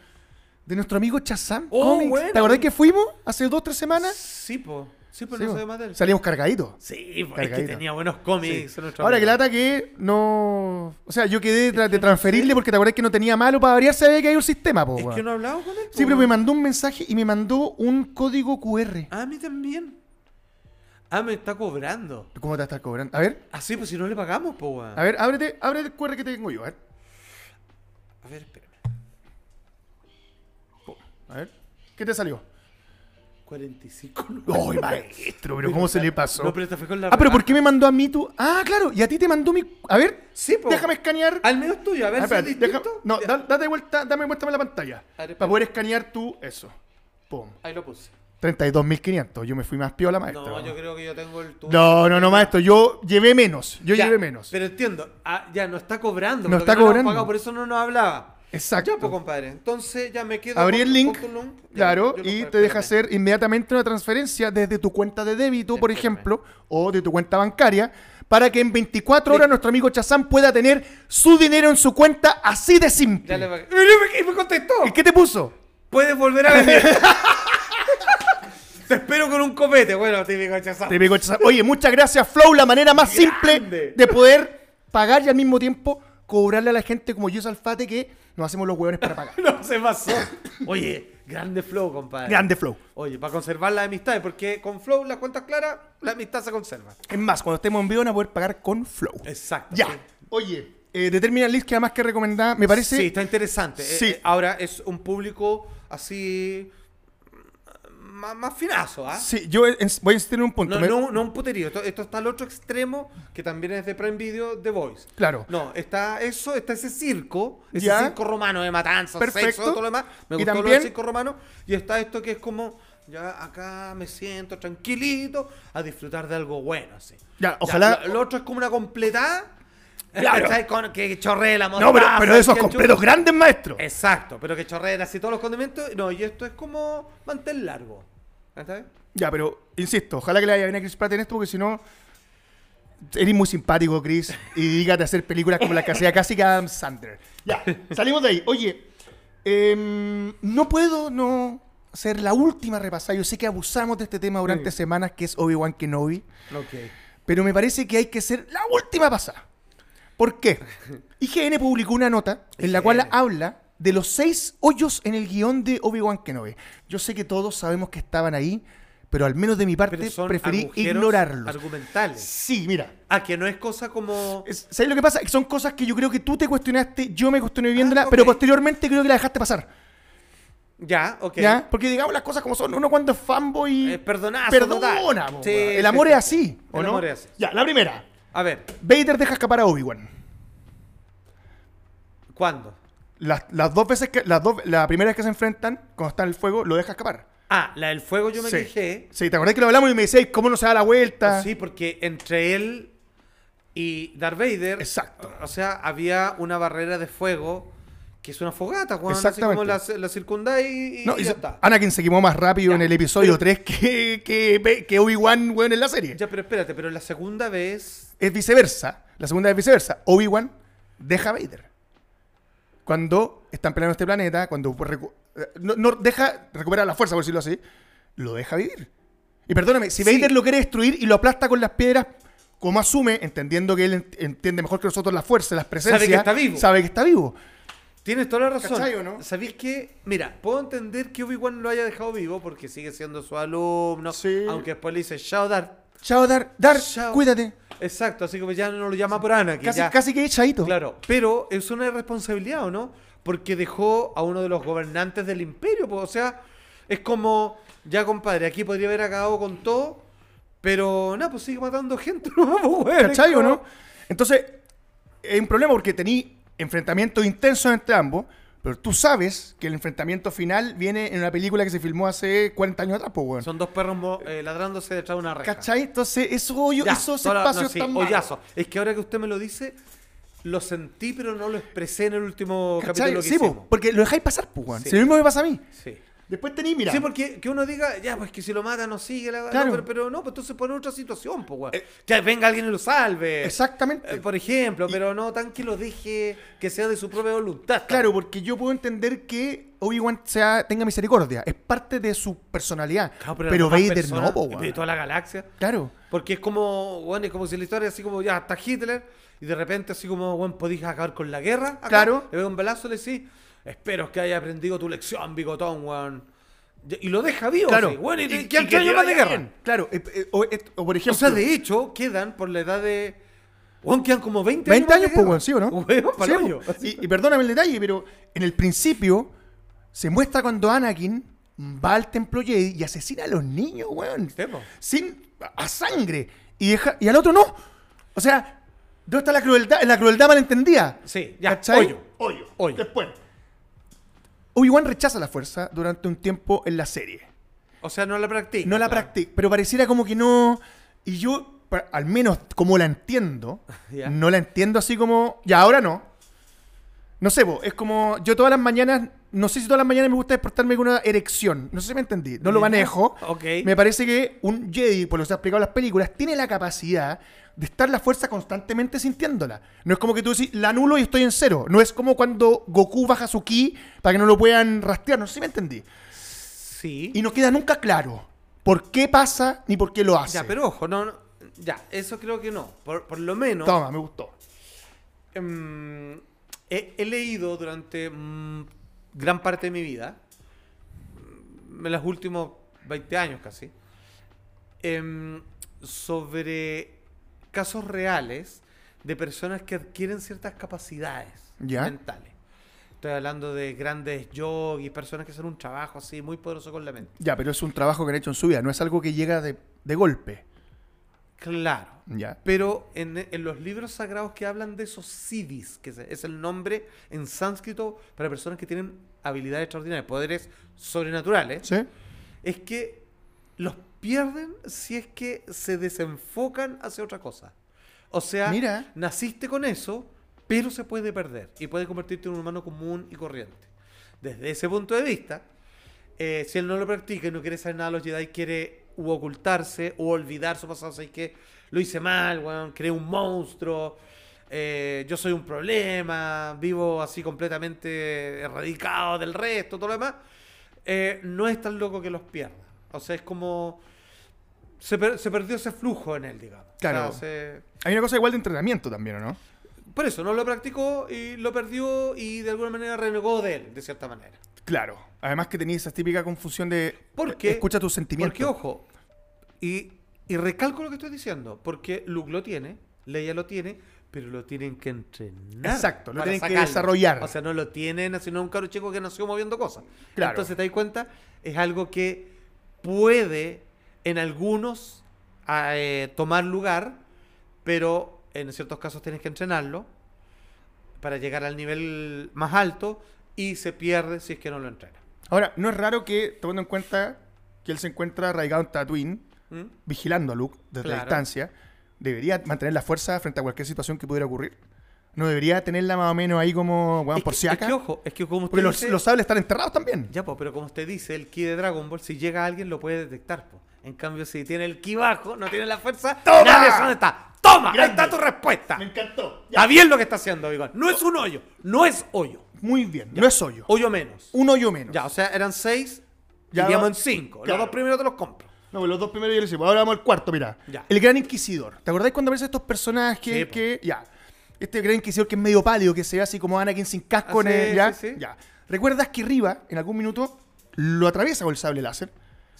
De nuestro amigo Chazam
Oh,
Comics.
buena.
¿Te acordás que fuimos hace dos, tres semanas?
Sí, po. Sí, pero
Sí,
no
po.
sé de más de él.
Salimos cargaditos.
Sí, po, es que
Cargadito.
tenía buenos cómics.
Ahora que lata que no. O sea, yo quedé de, de transferirle porque te acordás que no tenía malo para variar, sabía que hay un sistema, po,
Es que no he hablado con él.
Sí, pero me mandó un mensaje y me mandó un código QR.
A mí también. Ah, me está cobrando.
¿Cómo te estás cobrando? A ver,
Ah, sí, pues si no le pagamos, po,
a ver, ábrete, ábrete el QR que tengo yo, a ver.
A ver, espérame.
A ver. ¿Qué te salió?
45
¡Ay, maestro! ¿Pero cómo se le pasó?
No, pero esta fue con la
Ah, pero ¿por qué me mandó a mí tú? Ah, claro, y a ti te mandó mi. A ver,
Sí, po.
déjame escanear.
Al menos tuyo, a ver
Ah,
si es
deja-. No, da- date vuelta, dame muéstrame la pantalla.
Ver,
para poder escanear tú eso. Pum.
Ahí lo puse.
32.500. Yo me fui más piola, maestro.
No, yo creo que yo tengo el tuyo.
No, no, no, maestro. Yo llevé menos. Yo
Ya,
llevé menos.
Pero entiendo. Ah, ya no está cobrando.
No está
hemos
cobrando.
pagado, por eso no nos hablaba.
Exacto.
Ya, pues, compadre. Entonces ya me quedo.
Abrí
con-
el link,
con tu link. Ya,
claro, y te
espérame.
deja hacer inmediatamente una transferencia desde tu cuenta de débito, por
Espérame.
ejemplo, o de tu cuenta bancaria, para que en 24 horas nuestro amigo Chazán pueda tener su dinero en su cuenta así de simple.
Ya le pagué. ¡Mira, me, contestó!
¿Y qué te puso?
Puedes volver a venir. [laughs] Te espero con un copete. Bueno, típico chazán.
Típico Chazán. Oye, muchas gracias, Flow, la manera más simple de poder pagar y al mismo tiempo cobrarle a la gente como yo Alfate que nos hacemos los huevones para pagar. [laughs]
No se pasó. Oye, Grande flow, compadre.
Grande flow.
Oye, para conservar la amistad, porque con flow, las cuentas claras, la amistad se conserva.
Es más, cuando estemos en vivo van a poder pagar con flow.
Exacto.
Ya. Oye, eh, The Terminal List queda más que recomendada. Me parece.
Sí, está interesante. Eh,
Sí.
eh, ahora es un público así. Más, más finazo, ¿ah?
Sí, yo en- voy a insistir en un punto.
No,
Me-
no, no un puterío. Esto, esto está al otro extremo, que también es de Prime Video, The Voice.
Claro.
No, está eso, está ese circo, ese
Ya.
circo romano de matanzas,
Perfecto.
sexo, todo lo demás. Me gustó lo
también-
del circo romano. Y está esto que es como, ya acá me siento tranquilito a disfrutar de algo bueno, así.
Ya, ojalá-
lo, lo otro es como una completada. [laughs]
Claro.
que chorree la
No, pero, pero esos completos grandes, maestro.
Exacto, pero que chorreen así todos los condimentos. No, y esto es como mantel largo.
Ya, pero insisto, ojalá que le vaya bien a Chris Pratt en esto, porque si no. Eres muy simpático, Chris, y dígate hacer películas como las que hacía casi que Adam Sandler. Ya, salimos de ahí. Oye, em, no puedo no hacer la última repasada. Yo sé que abusamos de este tema durante
Sí.
semanas, que es Obi-Wan Kenobi,
Ok.
pero me parece que hay que ser la última pasada. ¿Por qué? [laughs] IGN publicó una nota en la cual habla de los seis hoyos en el guion de Obi-Wan Kenobi. Yo sé que todos sabemos que estaban ahí, pero al menos de mi parte preferí ignorarlos.
argumentales.
Sí, mira.
Ah, que no es cosa como...
es- ¿Sabes lo que pasa? Que son cosas que yo creo que tú te cuestionaste, yo me cuestioné viéndola,
Ah,
pero posteriormente creo que la dejaste pasar.
Ya, ok.
¿Ya? Porque digamos las cosas como son. Uno cuando es fanboy.
Eh, perdonazo
perdona.
total. Sí,
el amor es
sí.
así. ¿o
El
no?
amor es así.
Ya, la primera.
A ver,
Vader deja escapar a Obi-Wan.
¿cuándo?
Las, las dos veces que. Las dos, la primera vez que se enfrentan, cuando está en el fuego, lo deja escapar.
Ah, la del fuego yo me
sí.
quejé.
Sí, ¿te acordás que lo hablamos y me decías cómo no se da la vuelta?
Sí, porque entre él y Darth Vader...
Exacto.
O sea, había una barrera de fuego que es una fogata, Juan. Así
Exactamente.
como la, la circunda y, y
No, y
ya está.
Anakin se quemó más rápido
Ya,
en el episodio
pero-
3 que, que, que Obi-Wan, weón, en la serie.
Ya, pero espérate, pero la segunda vez...
Es viceversa. La segunda es viceversa. Obi-Wan deja a Vader. Cuando están peleando este planeta, cuando recu- eh, no, no deja recuperar la fuerza, por decirlo así, lo deja vivir. Y perdóname, si
Sí.
Vader lo quiere destruir y lo aplasta con las piedras, como asume, entendiendo que él ent- entiende mejor que nosotros la fuerza, las presencias,
que está vivo.
Sabe que está vivo.
Tienes toda la razón.
¿Cachai o no?
¿Sabéis que? Mira, puedo entender que Obi-Wan lo haya dejado vivo porque sigue siendo su alumno.
Sí.
Aunque después le dice Shao Dar.
Chao, Dar, Dar,
Chao.
cuídate.
Exacto, así como ya no lo llama por Ana.
Casi,
ya,
casi que echadito.
Claro, pero es una irresponsabilidad, ¿o no? Porque dejó a uno de los gobernantes del imperio. pues, o sea, es como, ya compadre, aquí podría haber acabado con todo, pero nada, pues sigue matando gente. [laughs] ¿no? Pues,
¿Cachai o no? Entonces, es un problema porque tení enfrentamientos intensos entre ambos, pero tú sabes que el enfrentamiento final viene en una película que se filmó hace 40 años atrás, pues, weón.
Son dos perros eh, ladrándose detrás de una reja.
¿Cachai? Entonces, esos hoyos, esos espacios
no, sí,
tan
hoyazo. Es que ahora que usted me lo dice, lo sentí, pero no lo expresé en el último
¿Cachai?
capítulo que
Sí, po,
hicimos.
porque lo dejáis pasar, pues, weón.
Sí.
Si lo mismo me pasa a mí.
Sí.
Después tení, mira.
Sí, porque que uno diga, ya, pues que si lo mata no sigue la
Claro.
no, pero, pero no, pues entonces pone otra situación, pues, weón.
Eh,
que venga alguien y lo salve.
Exactamente.
Eh, por ejemplo, pero no tan que lo deje que sea de su propia voluntad.
Claro, porque yo puedo entender que Obi-Wan sea- tenga misericordia. Es parte de su personalidad.
Claro,
pero
demás
Vader
personas
no,
De
weón.
toda la galaxia.
Claro.
Porque es como, bueno, es como si la historia así como, ya, está Hitler, y de repente así como, bueno, podéis acabar con la guerra. acá,
Claro.
Le veo un balazo y le decís, espero que haya aprendido tu lección, bigotón, weón. Y y lo deja vivo,
Claro.
así, bueno, y,
Y-
y,
y
¿qué
que
años
te
más de guerra?
bien. Claro. eh, eh, o, eh, o por ejemplo.
O sea, de hecho, quedan por la edad de. Weón, quedan como 20,
20 años,
más de
pues, weón, ¿sí o no?
Weón,
Sí,
hoyo.
y, y perdóname el detalle, pero en el principio se muestra cuando Anakin va al templo Jedi y asesina a los niños, weón.
Sí.
Sin. a sangre. Y, deja, y al otro no. O sea, ¿dónde está la crueldad? La crueldad malentendida.
Sí, ya,
¿Cachai?
hoyo.
Hoyo.
Hoyo.
Después. Obi-Wan rechaza la fuerza durante un tiempo en la serie.
O sea, no la practica.
No la
claro.
practica, pero pareciera como que no. Y yo, al menos como la entiendo, [laughs] no la entiendo así como. Ya, ahora no. No sé, po, es como. Yo todas las mañanas. No sé si todas las mañanas me gusta despertarme con una erección. No sé si me entendí. No lo manejo. Me parece que un Jedi, por lo que se ha explicado en las películas, tiene la capacidad de estar la fuerza constantemente sintiéndola. No es como que tú decís, la anulo y estoy en cero. No es como cuando Goku baja su ki para que no lo puedan rastrear. No sé si me entendí.
Sí.
Y no queda nunca claro por qué pasa ni por qué lo hace.
Ya, pero ojo, no, no- Ya, eso creo que no. Por, por lo menos.
Toma, me gustó.
em, he, he leído durante mm, gran parte de mi vida en los últimos 20 años casi, em, sobre casos reales de personas que adquieren ciertas capacidades
Ya.
mentales. Estoy hablando de grandes yogis, personas que hacen un trabajo así muy poderoso con la mente.
Ya, pero es un trabajo que han hecho en su vida, no es algo que llega de, de golpe.
Claro.
Ya.
Pero en, en los libros sagrados que hablan de esos siddhis, que es- el nombre en sánscrito para personas que tienen habilidades extraordinarias, poderes sobrenaturales,
¿Sí?
es que los pierden si es que se desenfocan hacia otra cosa. O sea,
Mira.
naciste con eso, pero se puede perder y puede convertirte en un humano común y corriente. Desde ese punto de vista, eh, si él no lo practica y no quiere saber nada de los Jedi, quiere u ocultarse o olvidar su pasado, o que lo hice mal, weón, creé un monstruo, eh, yo soy un problema, vivo así completamente erradicado del resto, todo lo demás, eh, no es tan loco que los pierda. O sea, es como... Se, per- se perdió ese flujo en él, digamos.
Claro.
O sea, se-
Hay una cosa igual de entrenamiento también, ¿o no?
por eso, no lo practicó y lo perdió y de alguna manera renegó de él, de cierta manera.
Claro. Además que tenías esa típica confusión de
¿Por qué?
escucha tus sentimientos.
Porque, ojo, y, y recalco lo que estoy diciendo, porque Luke lo tiene, Leia lo tiene, pero lo tienen que entrenar.
Exacto, lo tienen que desarrollar.
O sea, no lo tienen, sino un caro chico que nació moviendo cosas.
Claro.
Entonces, ¿te das cuenta? Es algo que puede en algunos a, eh, tomar lugar, pero en ciertos casos tienes que entrenarlo para llegar al nivel más alto y se pierde si es que no lo entrena.
Ahora, no es raro que, tomando en cuenta que él se encuentra arraigado en Tatooine,
¿Mm?
vigilando a Luke desde la distancia, debería mantener la fuerza frente a cualquier situación que pudiera ocurrir. No debería tenerla más o menos ahí como, bueno,
Es
por
que-
si
es
acá.
que, ojo, es que como usted
Porque los,
dice-
los sables están enterrados también.
Ya, po, pero como usted dice, el ki de Dragon Ball, si llega alguien lo puede detectar, po. En cambio, si tiene el ki bajo, no tiene la fuerza,
¡Toma!
nadie sabe dónde está. ¡Toma!
Grande.
Ahí está tu respuesta.
Me encantó.
Está bien lo que está haciendo, Bigón. No es un hoyo, no es hoyo.
Muy bien. No es hoyo.
Hoyo menos.
Un hoyo menos.
Ya, o sea, eran seis,
Ya
iríamos en cinco.
claro.
Los dos primeros te los compro.
No, los dos primeros ya lo hicimos. Ahora vamos al cuarto, mira.
Ya.
El Gran Inquisidor. ¿Te acordáis cuando aparecen estos personajes
Sí, po.
que. Ya. Este Gran Inquisidor que es medio pálido, que se ve así como Anakin sin casco.
Ah,
ya.
sí.
Ya. ¿Recuerdas que Riva, en algún minuto, lo atraviesa con el sable láser?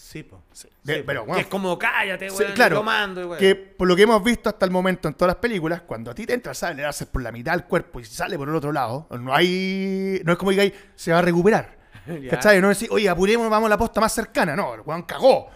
Sí, po.
De-
Sí,
pero,
Que
bueno.
es como cállate,
Sí,
güey.
claro.
Comando, güey.
Que por lo que hemos visto hasta el momento en todas las películas, cuando a ti te entra sable láser por la mitad del cuerpo y sale por el otro lado, no hay. No es como digáis, se va a recuperar. [laughs] ¿Cachai? No es decir, oye, apuremos, vamos a la posta más cercana. No, el weón cagó.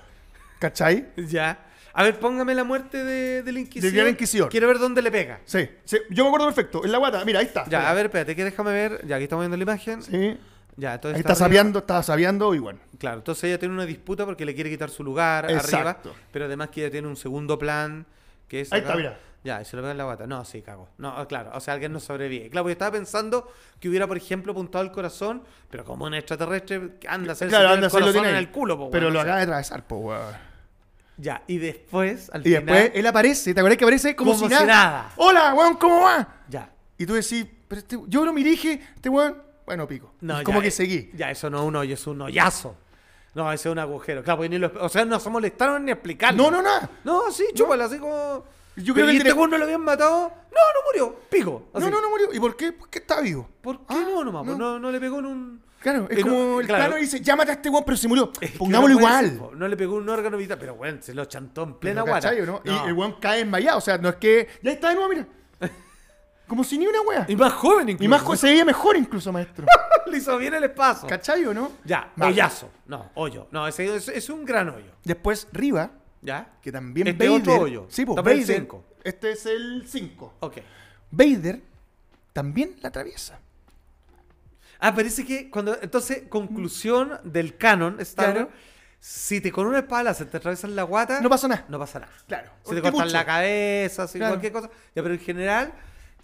¿Cachai? [laughs]
Ya. A ver, póngame la muerte de, del Inquisidor.
Gran Inquisidor.
Quiero ver dónde le pega.
Sí, sí, yo me acuerdo perfecto. En la guata, mira, ahí está.
Ya,
Mira.
a ver, espérate, que déjame ver. Ya, aquí estamos viendo la imagen.
Sí.
Ya, entonces
Ahí está
arriba.
sabiando, está sabiando y bueno.
Claro, entonces ella tiene una disputa porque le quiere quitar su lugar
Exacto.
arriba, pero además que ella tiene un segundo plan que es
Ahí
acá.
está, mira.
Ya, y se lo pega en la guata. No, sí, cago. No, claro, o sea, alguien no sobrevive. Claro, porque estaba pensando que hubiera, por ejemplo, apuntado el corazón, pero como un extraterrestre anda a hacerse
Claro, anda,
el corazón
tiene
en el culo, po,
Pero lo
o sea.
acaba de atravesar, po, weón.
Ya, y después, al
Y
final.
después él aparece, ¿te acuerdas que aparece como,
Como
si, nada?
nada.
Hola, weón, ¿cómo va?
Ya.
Y tú decís, pero este, yo miré y dije, este weón, bueno, pico.
No,
como
ya,
que
eh,
seguí.
Ya, eso no es un hoyo, es un hoyazo. No, ese es un agujero. Claro, porque ni lo, o sea, no se molestaron ni explicarlo.
No, no, nada.
No, sí, chúpala, así como.
Yo creo que
¿y
él
este
tiene-
no lo habían matado? No, no murió. Pico. Así.
No, no, no murió. ¿Y por qué? Porque está vivo.
¿Por qué
Ah,
no, nomás? Pues
no.
No, no le pegó en un.
Claro, es como el
claro.
plano dice, llámate a este pero se murió.
Es que
Pongámoslo
no
igual.
ser, no le pegó un órgano vital, pero bueno, se lo chantó en plena guata.
Y el weón cae enmayado. O sea, no es que. Ya está de nuevo, mira. Como si ni una wea.
Y más joven incluso.
Y más jo- se veía mejor incluso, maestro. [laughs]
le hizo bien el espacio.
¿Cachai o no?
Ya,
Vale.
hoyazo. No, hoyo. No, ese es, es un gran hoyo.
Después, Riva,
¿Ya?
que también
Este
Vader.
otro hoyo.
Sí, pues
el
Vader.
cinco.
Este es el 5.
Ok.
Vader también la atraviesa.
Ah, parece que cuando. Entonces, conclusión del canon, Star
Claro.
Wars, Si te con una espada se te atravesan la guata.
No pasa nada.
No pasa nada.
Claro.
Si te cortan la cabeza, si
Claro.
cualquier cosa. Ya, pero en general,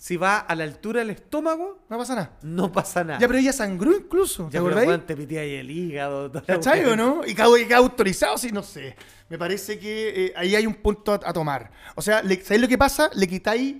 si va a la altura del estómago,
No pasa nada.
no pasa nada.
Ya, pero ella sangró incluso. ¿Te
Ya, pero, weón, te pitía ahí el hígado.
¿Cachai o no? Y cada, y cada autorizado, sí, no sé. Me parece que eh, ahí hay un punto a, a tomar. O sea, le- ¿sabéis lo que pasa? Le quitáis.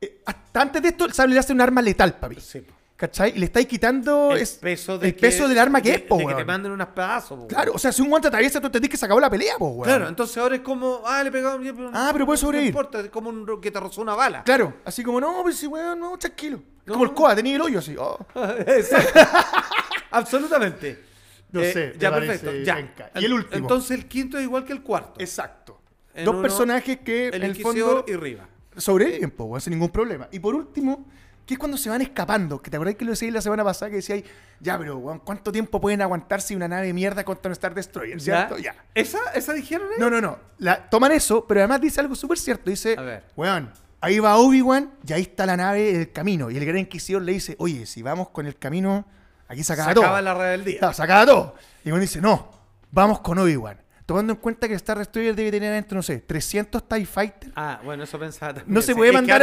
eh, hasta antes de esto, el sable le hace un arma letal, papi.
Sí.
¿Cachai? Y le estáis quitando
El
es-
peso, de
el peso del arma que
de-
es, po,
de que te
weón.
manden unas pedazos, po,
Claro,
weón.
o sea, si un guante atraviesa, tú entendís que se acabó la pelea, po, weón.
Claro, entonces ahora es como, ah, le pegaron.
Ah, pero puede sobrevivir.
No importa, es como un, que te rozó una bala.
Claro, así como, no, pues sí, weón, no, tranquilo.
No.
Como el coa, tenía el hoyo así. oh. [laughs] [laughs]
Absolutamente.
No
Eh,
sé,
ya, perfecto. Ya.
Y el último.
Entonces el quinto es igual que el cuarto.
Exacto.
En
Dos
uno,
personajes que
el
en el fondo
y Riva.
sobreviven, pues, sin ningún problema. Y por último, que es cuando se van escapando. Que te acordás que lo decía la semana pasada que decía, ya, pero weón, ¿cuánto tiempo pueden aguantar si una nave de mierda contra un Star Destroyer? ¿Cierto? Ya.
¿Esa, ¿Esa dijeron ahí?
No, no, no. La, toman eso, pero además dice algo súper cierto. Dice,
A ver.
weón, ahí va Obi-Wan y ahí está la nave del camino. Y el gran inquisidor le dice, oye, si vamos con el camino, aquí se acaba
Se
todo.
acaba la rebeldía.
Claro, [laughs] se acaba todo. Y uno dice, no, vamos con Obi-Wan. Tomando en cuenta que Star Destroyer debe tener adentro, no sé, 300 TIE Fighters.
Ah, bueno, eso pensaba también.
No se puede mandar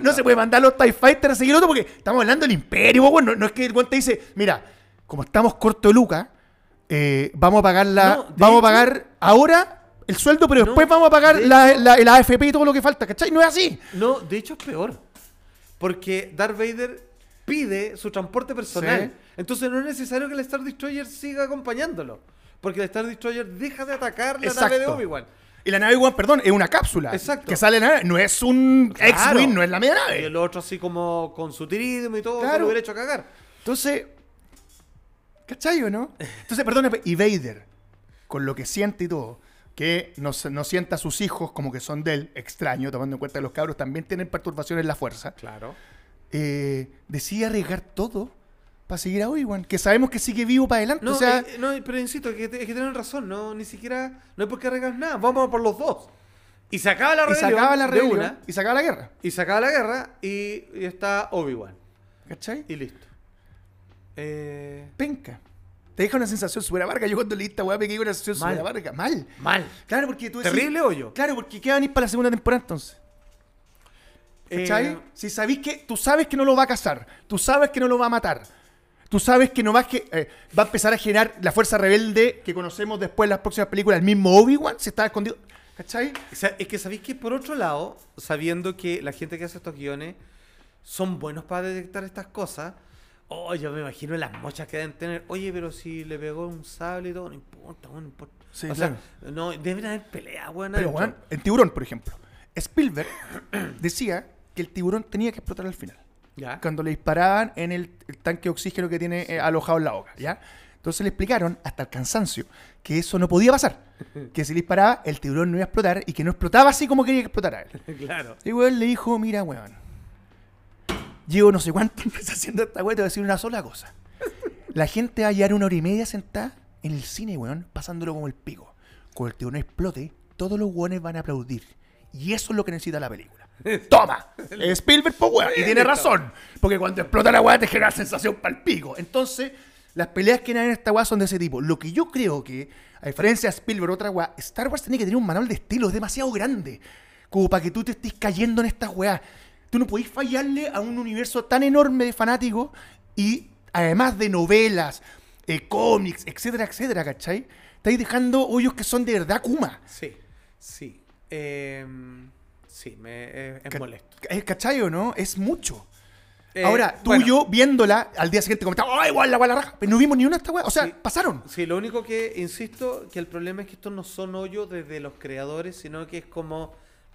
no, se, puede mandar los TIE Fighters a seguir otro porque estamos hablando del imperio, weón. No, no es que el weón te dice, mira, como estamos corto de Luca, eh, vamos a pagar la.
No,
vamos
hecho-
a pagar ahora el sueldo, pero
No,
después vamos a pagar la, la- el AFP y todo lo que falta, ¿cachai? No es así.
No, de hecho es peor. Porque Darth Vader pide su transporte personal.
Sí.
Entonces no es necesario que el Star Destroyer siga acompañándolo. Porque el Star Destroyer deja de atacar la nave de. Obi-Wan.
Y la nave Obi-Wan, perdón, es una cápsula.
Exacto.
Que sale la nave. No es un
Claro.
X-Wing, no es la media
Y
nave.
el otro así como con su tirismo y todo,
Claro.
lo hubiera hecho cagar.
Entonces, ¿cachai o no? Entonces, perdón, y Vader, con lo que siente y todo, que no, no sienta a sus hijos como que son de él, extraño, tomando en cuenta que los cabros también tienen perturbaciones en la fuerza,
Claro.
eh, decide arriesgar todo para seguir a Obi-Wan, que sabemos que sigue vivo para adelante.
No,
o sea,
eh, no, pero insisto, que, es que tienen razón, no, ni siquiera, no hay por qué arreglar nada, vamos por los dos. Y se acaba la
y se
rebelión
acaba la rebelión
una,
y se acaba la guerra.
y se acaba la guerra y, y está Obi-Wan.
¿Cachai?
Y listo. Eh,
Penca. Te deja una sensación súper amarga. Yo cuando leí esta weá me quedé con una sensación súper amarga. Mal.
mal.
Claro, porque tú decís-
Terrible hoyo.
Claro, porque ¿qué van a ir para la segunda temporada entonces? ¿Cachai?
Eh,
si sabís que, tú sabes que no lo va a cazar, tú sabes que no lo va a matar, tú sabes que no va a, que, eh, va a empezar a generar la fuerza rebelde que conocemos después en las próximas películas, el mismo Obi-Wan, se está escondido. ¿Cachai?
o sea, es que sabéis que por otro lado, sabiendo que la gente que hace estos guiones son buenos para detectar estas cosas, oh, yo me imagino las mochas que deben tener. Oye, pero si le pegó un sable y todo, no importa, no importa.
Sí,
o sea, no, deben haber peleas, weón.
Pero, weón, en Tiburón, por ejemplo, Spielberg [clears throat] decía que el tiburón tenía que explotar al final.
Ya.
Cuando le disparaban en el, el tanque de oxígeno que tiene eh, alojado en la boca, ¿ya? Entonces le explicaron, hasta el cansancio, que eso no podía pasar. [laughs] Que si le disparaba, el tiburón no iba a explotar y que no explotaba así como quería que explotara él. [laughs]
claro.
Y weón le dijo, mira, weón, llevo no sé cuánto [laughs] meses haciendo esta weón, te voy a decir una sola cosa. La gente va a llevar una hora y media sentada en el cine, weón, pasándolo como el pico. Cuando el tiburón explote, todos los weones van a aplaudir. Y eso es lo que necesita la película. [laughs] ¡Toma! Spielberg, pues weón. Y tiene razón. Porque cuando explota la weá te genera sensación pal pico. Entonces, las peleas que hay en esta weá son de ese tipo. Lo que yo creo que, a diferencia de Spielberg, otra weá, Star Wars tiene que tener un manual de estilo, es demasiado grande. Como para que tú te estés cayendo en estas weas. Tú no podés fallarle a un universo tan enorme de fanáticos y además de novelas, eh, cómics, etcétera, etcétera, ¿cachai? Estáis dejando hoyos que son de verdad Kuma.
Sí, sí. Eh, sí, me, eh, es
Ca-
molesto.
eh, ¿Cachai o no? Es mucho.
Eh,
Ahora, tú
bueno,
y yo viéndola, al día siguiente comentamos, ¡ay, igual la weá la raja! Pero no vimos ni una de estas weas. O sea,
Sí.
pasaron.
Sí, lo único que insisto, que el problema es que estos no son hoyos desde los creadores, sino que es como,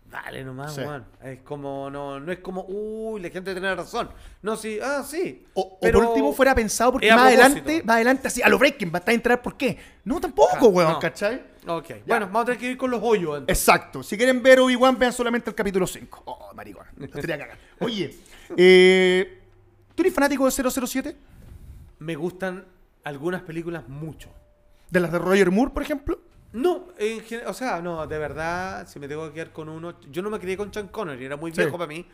dale nomás,
Sí.
weón. Es como, no, no es como, uy, la gente tiene razón. No, sí, ah, sí.
O, o
pero
por último fuera pensado porque más adelante, más adelante así, a lo Breaking va a entrar, ¿por qué? No, tampoco,
Claro,
weón,
no.
¿cachai?
Ok, bueno, vamos a tener que ir con los hoyos entonces.
Exacto. Si quieren ver Obi-Wan, vean solamente el capítulo 5. Oh, maricón. Oye, eh, ¿tú eres fanático de 007?
Me gustan algunas películas mucho.
¿De las de Roger Moore, por ejemplo?
No, en o sea, no, de verdad, si me tengo que quedar con uno, yo no me crié con Sean Connery, era muy
Sí.
viejo para mí.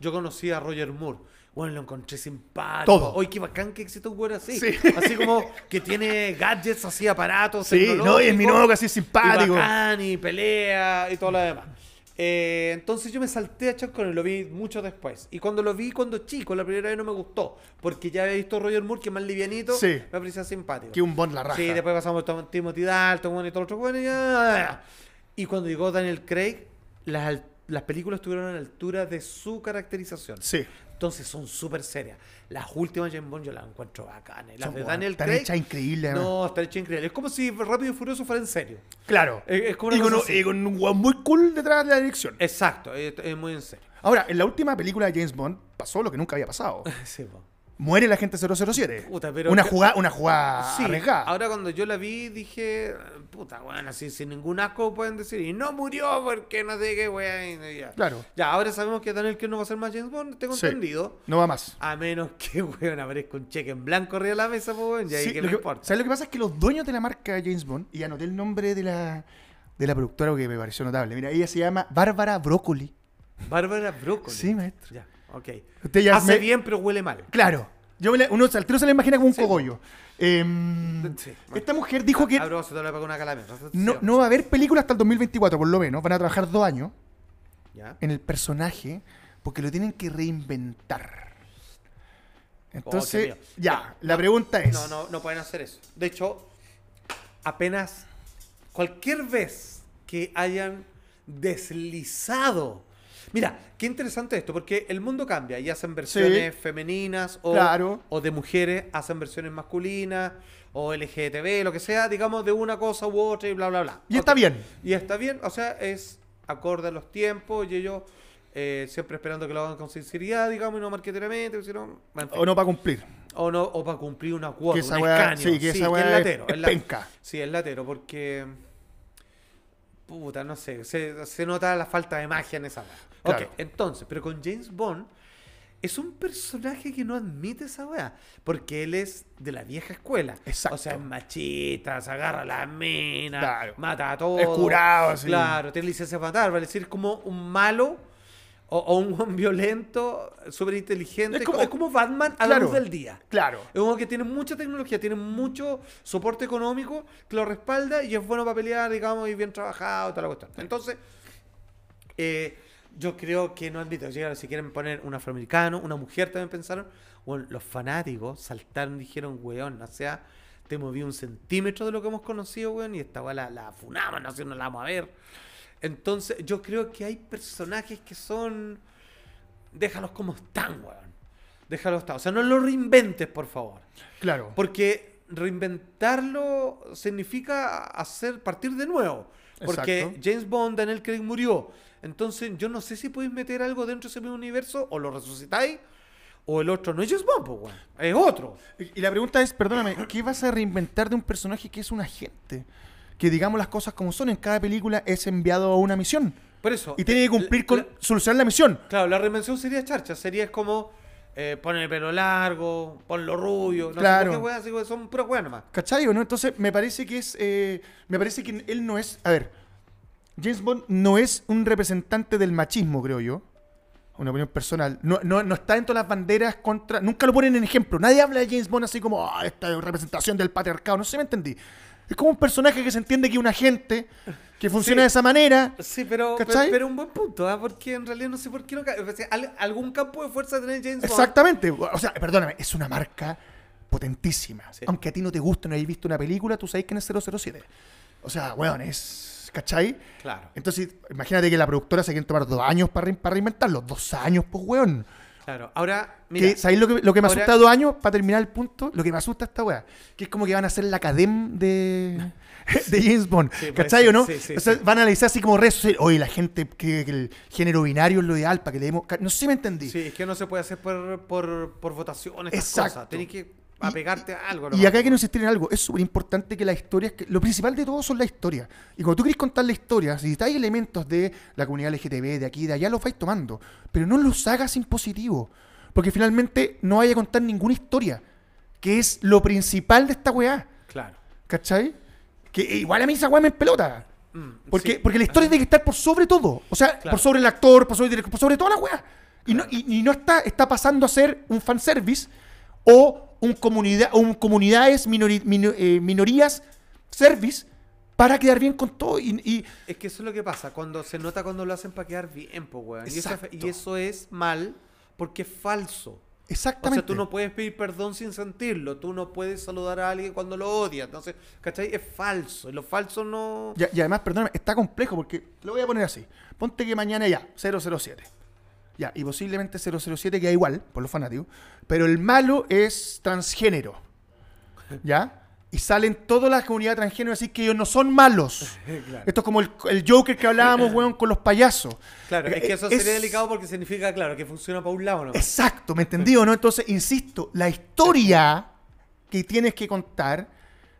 Yo conocí a Roger Moore. Bueno, lo encontré simpático.
Todo.
Oye, qué bacán que existe un güey así.
Sí.
Así como que tiene gadgets así, aparatos.
Sí, no, y es mi
tecnológicos,
que así simpático.
Y bacán, y pelea, y todo lo demás. Eh, entonces yo me salté a Sean Connery, lo vi mucho después. Y cuando lo vi cuando chico, la primera vez no me gustó. Porque ya había visto Roger Moore, que es más livianito,
Sí.
me parecía simpático.
Que un bon la raja.
Sí, después pasamos a Timothy Dalton bueno, y todo otro bueno, y, ya. y cuando llegó Daniel Craig, las, las películas estuvieron a la altura de su caracterización.
Sí.
Entonces son súper serias. Las últimas James Bond yo las encuentro bacanas. Las
Son,
de Daniel
están
Craig.
hechas increíbles.
No, están hechas increíbles. Es como si Rápido y Furioso fuera en serio.
Claro.
Es- es como una
y, con, y con un weón muy cool detrás de la dirección.
Exacto, es, es muy en serio.
Ahora, en la última película de James Bond pasó lo que nunca había pasado. [laughs]
Sí,
muere la gente 007.
Puta, pero
una
que-
jugada, una jugada
Sí,
arriesgada.
ahora cuando yo la vi dije, puta, bueno, así sin ningún asco pueden decir, y no murió porque no sé qué, weón. ya.
Claro.
Ya, ahora sabemos que Daniel Craig no va a ser más James Bond, tengo
Sí.
entendido.
No va más.
A menos que, [laughs] weón, aparezca un cheque en blanco arriba de la mesa, pues, weón, y ahí que
lo
no
que-
importa.
¿Sabes lo que pasa? Es que los dueños de la marca James Bond, y anoté el nombre de la, de la productora porque me pareció notable. Mira, ella se llama Bárbara Broccoli.
Bárbara Broccoli.
Sí, maestro.
Ya, ok.
Usted ya
Hace
me-
bien, pero huele mal.
Claro. Yo me la- uno al tiro se la imagina como un
Sí.
cogollo. Em,
Sí.
Esta mujer dijo que no, no va a haber película hasta el 2024, por lo menos. Van a trabajar dos años
Ya.
en el personaje porque lo tienen que reinventar. Entonces,
mío.
ya, la pregunta es...
No, no, no pueden hacer eso. De hecho, apenas cualquier vez que hayan deslizado. Mira, qué interesante esto, porque el mundo cambia y hacen versiones femeninas o,
Claro.
o de mujeres, hacen versiones masculinas o LGTB, lo que sea, digamos, de una cosa u otra y bla, bla, bla.
Y está bien.
Y está bien, o sea, es acorde a los tiempos y ellos eh, siempre esperando que lo hagan con sinceridad, digamos, y no marqueteramente, sino, en fin.
O no para cumplir.
O no, o para cumplir una cuota,
Que esa
un escaño.
sí, que esa
es
weá es-
latero.
es penca.
Sí, es latero, porque. Puta, no sé. Se, se nota la falta de magia en esa.
Claro.
Ok, entonces, pero con James Bond. Es un personaje que no admite esa weá. Porque él es de la vieja escuela.
Exacto.
O sea, es machista, se agarra a la mina,
Claro.
mata a todo.
Es curado, así.
Claro, tiene licencia para matar. Vale decir, es como un malo o, o un buen violento, súper inteligente.
Es como-
como, es como Batman a la
Claro.
luz del día.
Claro.
Es como que tiene mucha tecnología, tiene mucho soporte económico que lo respalda y es bueno para pelear, digamos, y bien trabajado toda la cuestión. Entonces, eh, yo creo que no admito, llegaron, si quieren poner un afroamericano, una mujer también pensaron, bueno, los fanáticos saltaron y dijeron, weón, o sea, te moví un centímetro de lo que hemos conocido, weón, y esta la, la funamos, no sé, no la vamos a ver. Entonces, yo creo que hay personajes que son... Déjalos como están, weón. Déjalos estar. O sea, no lo reinventes, por favor.
Claro.
Porque reinventarlo significa hacer partir de nuevo. Porque
Exacto.
James Bond, Daniel Craig murió. Entonces, yo no sé si podéis meter algo dentro de ese mismo universo o lo resucitáis o el otro no es James Bond, pues. Es otro.
Y la pregunta es, perdóname, ¿qué vas a reinventar de un personaje que es un agente? Que digamos las cosas como son, en cada película es enviado a una misión.
Por eso.
Y tiene que cumplir
la-
con
la-
solucionar la misión.
claro, la reinvención sería charcha. Sería como eh, poner el pelo largo, ponlo rubio. No
Claro.
sé por qué, weón, son puras weas nomás.
¿Cachai o no? Entonces me parece que es. eh, me parece que él no es. A ver. James Bond no es un representante del machismo, creo yo. Una opinión personal. No, no, no está dentro de las banderas contra. Nunca lo ponen en ejemplo. Nadie habla de James Bond así como. "Ah, esta es representación del patriarcado. No sé si me entendí. Es como un personaje que se entiende que es un agente. Que funciona
Sí.
de esa manera.
Sí, pero, pero, pero un buen punto, ¿ah? porque en realidad no sé por qué no. o sea, algún campo de fuerza tiene James Bond.
Exactamente. O sea, perdóname, es una marca potentísima.
Sí.
Aunque a ti no te guste, no hayas visto una película, tú sabes que es 007. O sea, weón, es. ¿Cachai?
Claro,
Entonces, imagínate que la productora se quiere tomar dos años para, rein- para reinventarlo. Dos años, pues, weón.
Claro. Ahora, mira.
Que, ¿Sabéis lo que, lo que me
ahora-
asusta dos años? Para terminar el punto, lo que me asusta esta weá. Que es como que van a hacer la academia de, [laughs] de James Bond.
Sí, puede
¿Cachai
ser,
o no?
sí, sí,
o sea, van a analizar así como redes sociales. Oye, la gente que, que el género binario es lo ideal para que le demos. No sé si me entendí.
Sí, es que no se puede hacer por, por, por votaciones, estas
Exacto.
cosas. Tenés que a algo.
Y acá hay que no insistir en algo. Es súper importante que las historias. que- lo principal de todo son las historias. Y cuando tú querés contar la historia, si hay elementos de la comunidad LGTB, de aquí, de allá, los vais tomando. Pero no los hagas impositivos. Porque finalmente no vaya a contar ninguna historia. Que es lo principal de esta weá.
Claro.
¿Cachai? Que igual a mí esa weá me pelota.
Mm,
Porque,
sí.
porque la historia tiene que estar por sobre todo. O sea,
Claro.
por sobre el actor, por sobre el director, por sobre toda la weá. Y, no, y, y no está, está pasando a ser un fanservice o un, comunidad, o un comunidades, minori- mino- eh, minorías, service, para quedar bien con todo. Y, y-
Es que eso es lo que pasa. Cuando se nota cuando lo hacen para quedar bien, pues, weón. Y eso, es-
Exacto.
y eso es mal porque es falso. O
exactamente.
sea, tú no puedes pedir perdón sin sentirlo. Tú no puedes saludar a alguien cuando lo odias. Entonces, ¿cachai? Es falso. Y lo falso no.
y, y además, perdóname, está complejo porque lo voy a poner así. Ponte que mañana ya, 007. Ya, y posiblemente 007 queda igual, por los fanáticos. Pero el malo es transgénero. ¿Ya? y salen toda la comunidad transgénero a decir que ellos no son malos. [laughs]
Claro.
Esto es como el, el Joker que hablábamos, [laughs] weón, con los payasos.
Claro, es que eso
Es-
sería delicado porque significa, claro, que funciona para un lado, ¿no?
Exacto, ¿me entendió, no? Entonces, insisto, la historia que tienes que contar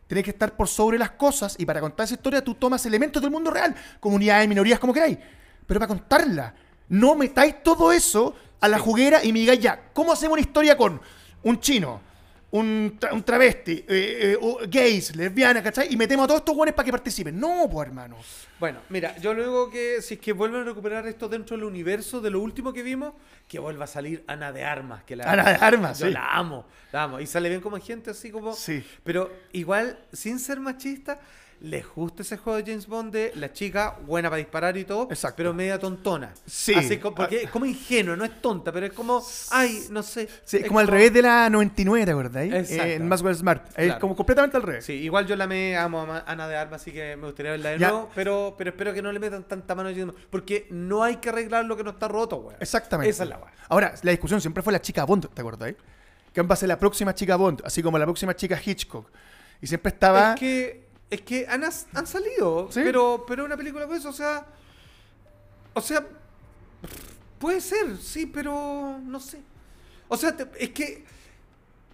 tiene que estar por sobre las cosas y para contar esa historia tú tomas elementos del mundo real, comunidades, minorías, como queráis, pero para contarla, no metáis todo eso a la juguera y me digáis ya, ¿cómo hacemos una historia con un chino? Un, tra- un travesti, eh, eh, gays, lesbianas, ¿cachai? Y metemos a todos estos guanes para que participen. No, pues hermano.
Bueno, mira, yo luego que si es que vuelven a recuperar esto dentro del universo de lo último que vimos, que vuelva a salir Ana de Armas, que la
Ana de Armas,
yo
sí.
la amo, la amo y sale bien como gente así como
Sí.
pero igual sin ser machista les gusta ese juego de James Bond de la chica buena para disparar y todo,
Exacto.
pero media tontona.
Sí.
Así como, porque es como ingenuo, no es tonta, pero es como, ay, no sé.
Sí, es como al revés de la 99, ¿te?
Exacto.
Eh, en Maxwell Smart. Es
Claro.
como completamente al revés.
Sí, igual yo la me amo a Ana de Armas, así que me gustaría verla de
Ya.
nuevo, pero, pero espero que no le metan tanta mano a James Bond, porque no hay que arreglar lo que no está roto, weón.
Exactamente.
Esa es la weá.
Ahora, la discusión siempre fue la chica Bond, ¿te acordáis? Que va a ser la próxima chica Bond, así como la próxima chica Hitchcock. Y siempre estaba.
Es que, es que han, han salido,
Sí.
pero, pero una película pues, o sea. O sea. Puede ser, sí, pero no sé. O sea, te- es que.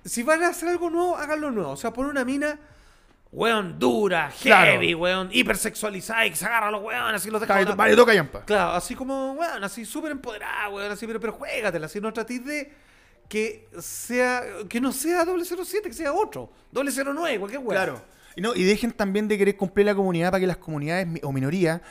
Si van a hacer algo nuevo, háganlo nuevo. O sea, poner una mina. Weón, dura,
Claro.
heavy, weón, hipersexualizada y que se agarra a los weón, así los deja.
Vale, toca yampa.
Claro, así como, weón, así súper empoderada, weón, así, pero, pero juégatela, así no tratéis de que sea, que no sea 007, que sea otro, 009, cualquier weón.
Claro. Y, no, y dejen también de querer cumplir la comunidad para que las comunidades o minorías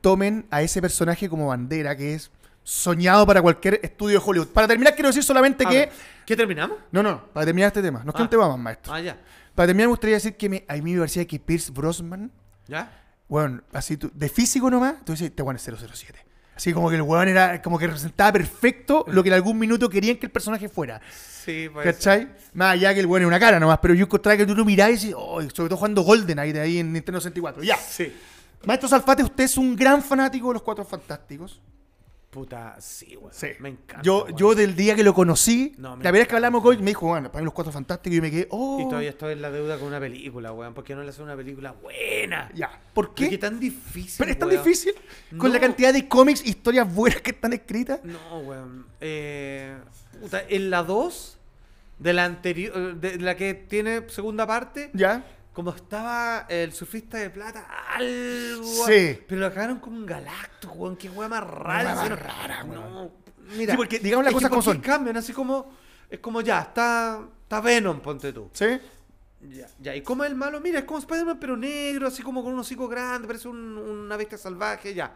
tomen a ese personaje como bandera que es soñado para cualquier estudio de Hollywood. Para terminar, quiero decir solamente
A
que.
ver, ¿Qué terminamos?
No, no, para terminar este tema. No es que
Ah.
un tema más, maestro.
Ah, ya.
Para terminar, me gustaría decir que me- a mí me parecía que Pierce Brosnan,
¿Ya?
bueno, así tú- de físico nomás, tú dices, este weón es 007. Así como que el weón era, como que representaba perfecto lo que en algún minuto querían que el personaje fuera.
Sí, pues.
¿Cachai? Más allá que el weón es una cara nomás, pero yo encontraba que tú lo mirás y dices, oh, sobre todo jugando GoldenEye de ahí en Nintendo 64. Ya.
Sí.
Maestro Salfate, usted es un gran fanático de los Cuatro Fantásticos.
Puta, sí, weón.
Sí.
Me encanta.
Yo, yo del día que lo conocí,
No,
la primera vez que hablamos con él, me dijo, bueno, para mí los Cuatro Fantásticos, y yo me quedé, oh.
Y todavía estoy en la deuda con una película, weón. ¿Por qué no le hacen una película buena?
Ya. ¿Por
¿Qué?
qué?
tan difícil.
Pero es tan
weón.
difícil con la cantidad de cómics, historias buenas que están escritas.
No, weón. Eh, puta, en la 2, de la anterior, de la que tiene segunda parte,
¿Ya?
Como estaba el surfista de plata, algo.
Sí.
Pero lo cagaron con un galacto, weón. Qué weón más rara.
Más rara, weón.
No, mira.
Sí, porque digamos las cosas como
¿por
son.
cambian así como. Es como ya, está, está Venom, ponte tú.
¿Sí?
Ya, ya. ¿Y cómo es el malo? Mira, es como Spider-Man, pero negro, así como con un hocico grande, parece un- una bestia salvaje, ya.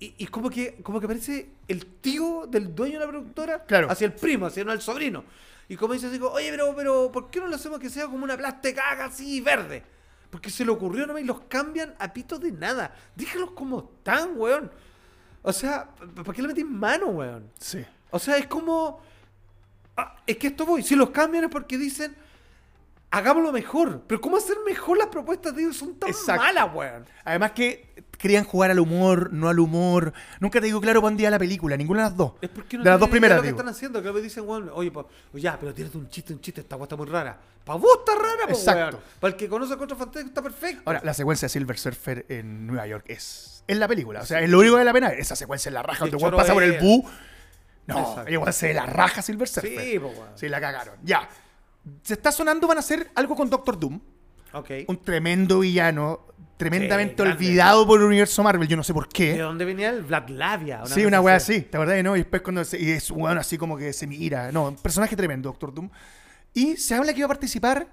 Y, y como que como que parece el tío del dueño de la productora
Claro.
hacia el primo, hacia no el sobrino. Y como dice como, oye, pero, pero, ¿por qué no lo hacemos que sea como una plastecaga así verde? Porque se le ocurrió nomás y los cambian a pito de nada. Déjalos como están, weón. O sea, ¿para qué le metís mano, weón?
Sí.
O sea, es como. Ah, es que esto voy. Si los cambian es porque dicen. Hagámoslo mejor. Pero ¿cómo hacer mejor las propuestas de ellos? Son tan
Exacto.
malas, weón.
Además que querían jugar al humor, no al humor. Nunca te digo claro un día la película, ninguna de las dos.
Es porque no
de las dos primeras,
de lo que
digo.
están haciendo. Que dicen, oye, pa- ya, pero tírate un chiste, un chiste. Esta weá está muy rara. Para vos está rara,
Exacto.
weón. Para el que conoce a Contra Fantástico está perfecto.
Ahora, la secuencia de Silver Surfer en Nueva York es, es la película. O sea, es lo único que vale la pena. Esa secuencia es la raja. Donde pasa por el bu. No, igual se la raja Silver Surfer.
sí, weón.
Sí, la cagaron. Ya. Se está sonando, van a hacer algo con Doctor Doom. Un tremendo villano, tremendamente
Sí,
olvidado por el universo Marvel. Yo no sé por
¿De
qué.
dónde venía el Black Labia?
Sí, una wea así, ¿te acuerdas? No? Y después cuando se- y es un weón así como que se mira. No, un personaje tremendo, Doctor Doom. Y se habla que iba a participar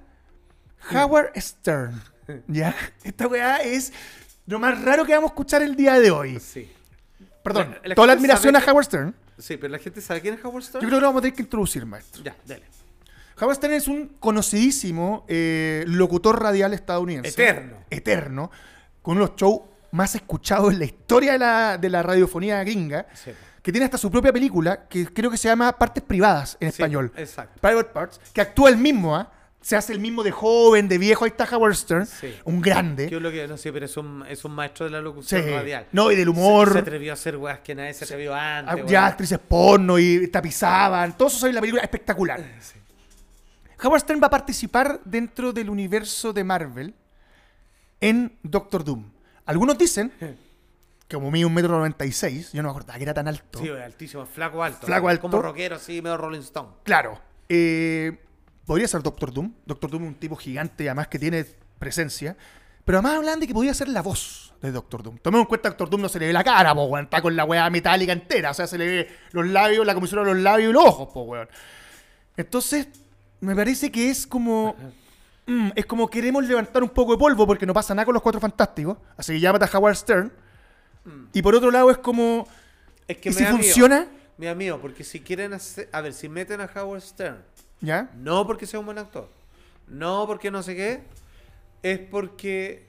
Howard Stern. [laughs] ¿Ya? Esta weá es lo más raro que vamos a escuchar el día de hoy.
Sí.
Perdón,
La- la
toda la admiración a Howard Stern.
Sí, pero la gente sabe quién es Howard Stern.
Yo creo que lo vamos a tener que introducir, maestro.
Ya, dale.
Howard Stern es un conocidísimo eh, locutor radial estadounidense.
Eterno.
Eterno. Con uno de los shows más escuchados en la historia de la, de la radiofonía gringa.
Sí.
Que tiene hasta su propia película, que creo que se llama Partes Privadas en
Sí,
español.
Exacto.
Private Parts. Que actúa el mismo, ¿ah? Se hace el mismo de joven, de viejo. Ahí está Howard Stern.
Sí.
Un grande.
Yo lo que no sé, pero es un, es un maestro de la
Sí.
locución radial.
No, y del humor.
se atrevió a hacer weas que nadie se atrevió antes.
Ah, ya actrices porno y tapizaban. Todo eso sale en la película espectacular. Howard Stern va a participar dentro del universo de Marvel en Doctor Doom. Algunos dicen [laughs] que como mide un metro noventa y seis, yo no me acordaba que era tan alto.
Sí, altísimo, flaco alto.
Flaco alto.
Como rockero, así, medio Rolling Stone.
Claro. eh, podría ser Doctor Doom. Doctor Doom es un tipo gigante, además que tiene presencia. Pero además hablan de que podría ser la voz de Doctor Doom. Tomemos en cuenta que Doctor Doom no se le ve la cara, po, weón. Está con la weá metálica entera. O sea, se le ve los labios, la comisura de los labios y los ojos, po, weón. Entonces, me parece que es como. mm, es como queremos levantar un poco de polvo porque no pasa nada con los cuatro fantásticos. Así que llámate a Howard Stern. Y por otro lado es como.
Es que
¿Y
me
si
da
funciona?
Me da miedo, porque si quieren hacer. A ver, si meten a Howard Stern,
¿Ya?
no porque sea un buen actor, no porque no sé qué, es porque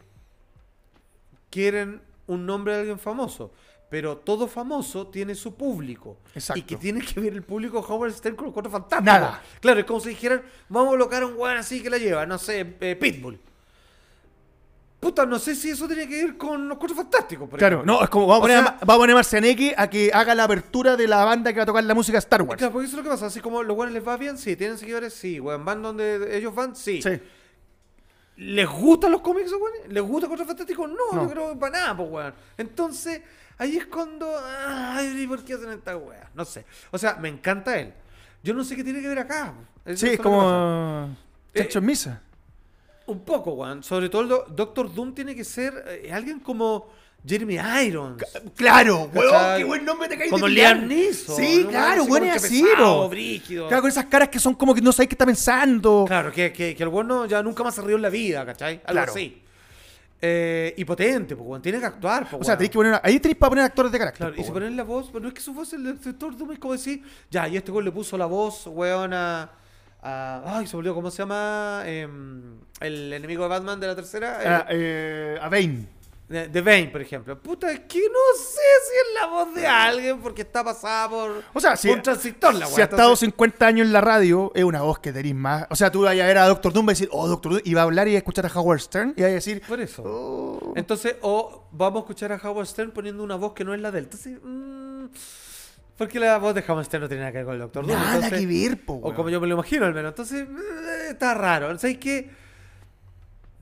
quieren un nombre de alguien famoso. Pero todo famoso tiene su público.
Exacto.
Y que tiene que ver el público Howard Stern con los cuatro fantásticos.
Nada.
Claro, es como si dijeran, vamos a colocar a un weón así que la lleva, no sé, eh, Pitbull. Puta, no sé si eso tiene que ver con los cuatro fantásticos. por
Claro,
ejemplo.
no, es como vamos a
O
poner,
sea-
a, vamos a poner a Marcianeque a que haga la apertura de la banda que va a tocar la música Star Wars.
Claro, porque eso es lo que pasa. Así como los buenos les va bien, sí. Tienen seguidores, sí. Weón, van donde ellos van, sí.
Sí.
¿Les gustan los cómics, weón? ¿Les gusta Cuatro Fantásticos? No,
No.
yo creo que para nada, pues, weón. Entonces, ahí es cuando. Ay, ¿por qué hacen esta weá? No sé. O sea, me encanta él. Yo no sé qué tiene que ver acá.
Sí, es como. Chancho en misa.
Un poco, weón. Sobre todo el Do- Doctor Doom tiene que ser eh, alguien como Jeremy Irons.
Claro, weón, qué buen nombre te caíste.
Como Liam Neeson.
Sí,
¿no?
claro, weón, es así,
brígido.
Claro, con esas caras que son como que no sabes qué está pensando.
Claro, que, que, que el bueno ya nunca más se rió en la vida, ¿cachai? Algo
Claro.
así. Eh, y potente, pues. Tiene que actuar,
O sea, tenéis que poner. Ahí tenéis para poner actores de carácter.
Claro,
po,
y si ponen la voz, pero no es que su voz, el actor es como decir, ya, y este güey le puso la voz, weón, a. a- ay, se volvió, ¿cómo se llama? Em, el enemigo de Batman de la tercera.
Ah,
eh,
eh, a Bane.
De, Bane, por ejemplo. Puta, es que no sé si es la voz de alguien porque está pasada por.
O sea, si,
un transistor, la
si ha estado
entonces-
50 años en la radio, es una voz que tenéis más. O sea, tú vas a ver a Doctor Doom y decir, oh, Doctor Doom, y va a hablar y va a escuchar a Howard Stern y va a decir,
Por eso.
oh.
Entonces, o vamos a escuchar a Howard Stern poniendo una voz que no es la de él. Entonces, mm, porque la voz de Howard Stern no tiene nada que ver con el Doctor Doom.
Nada
entonces-
que ver, po,
O como yo me lo imagino al menos. Entonces, eh, está raro. ¿Sabes qué?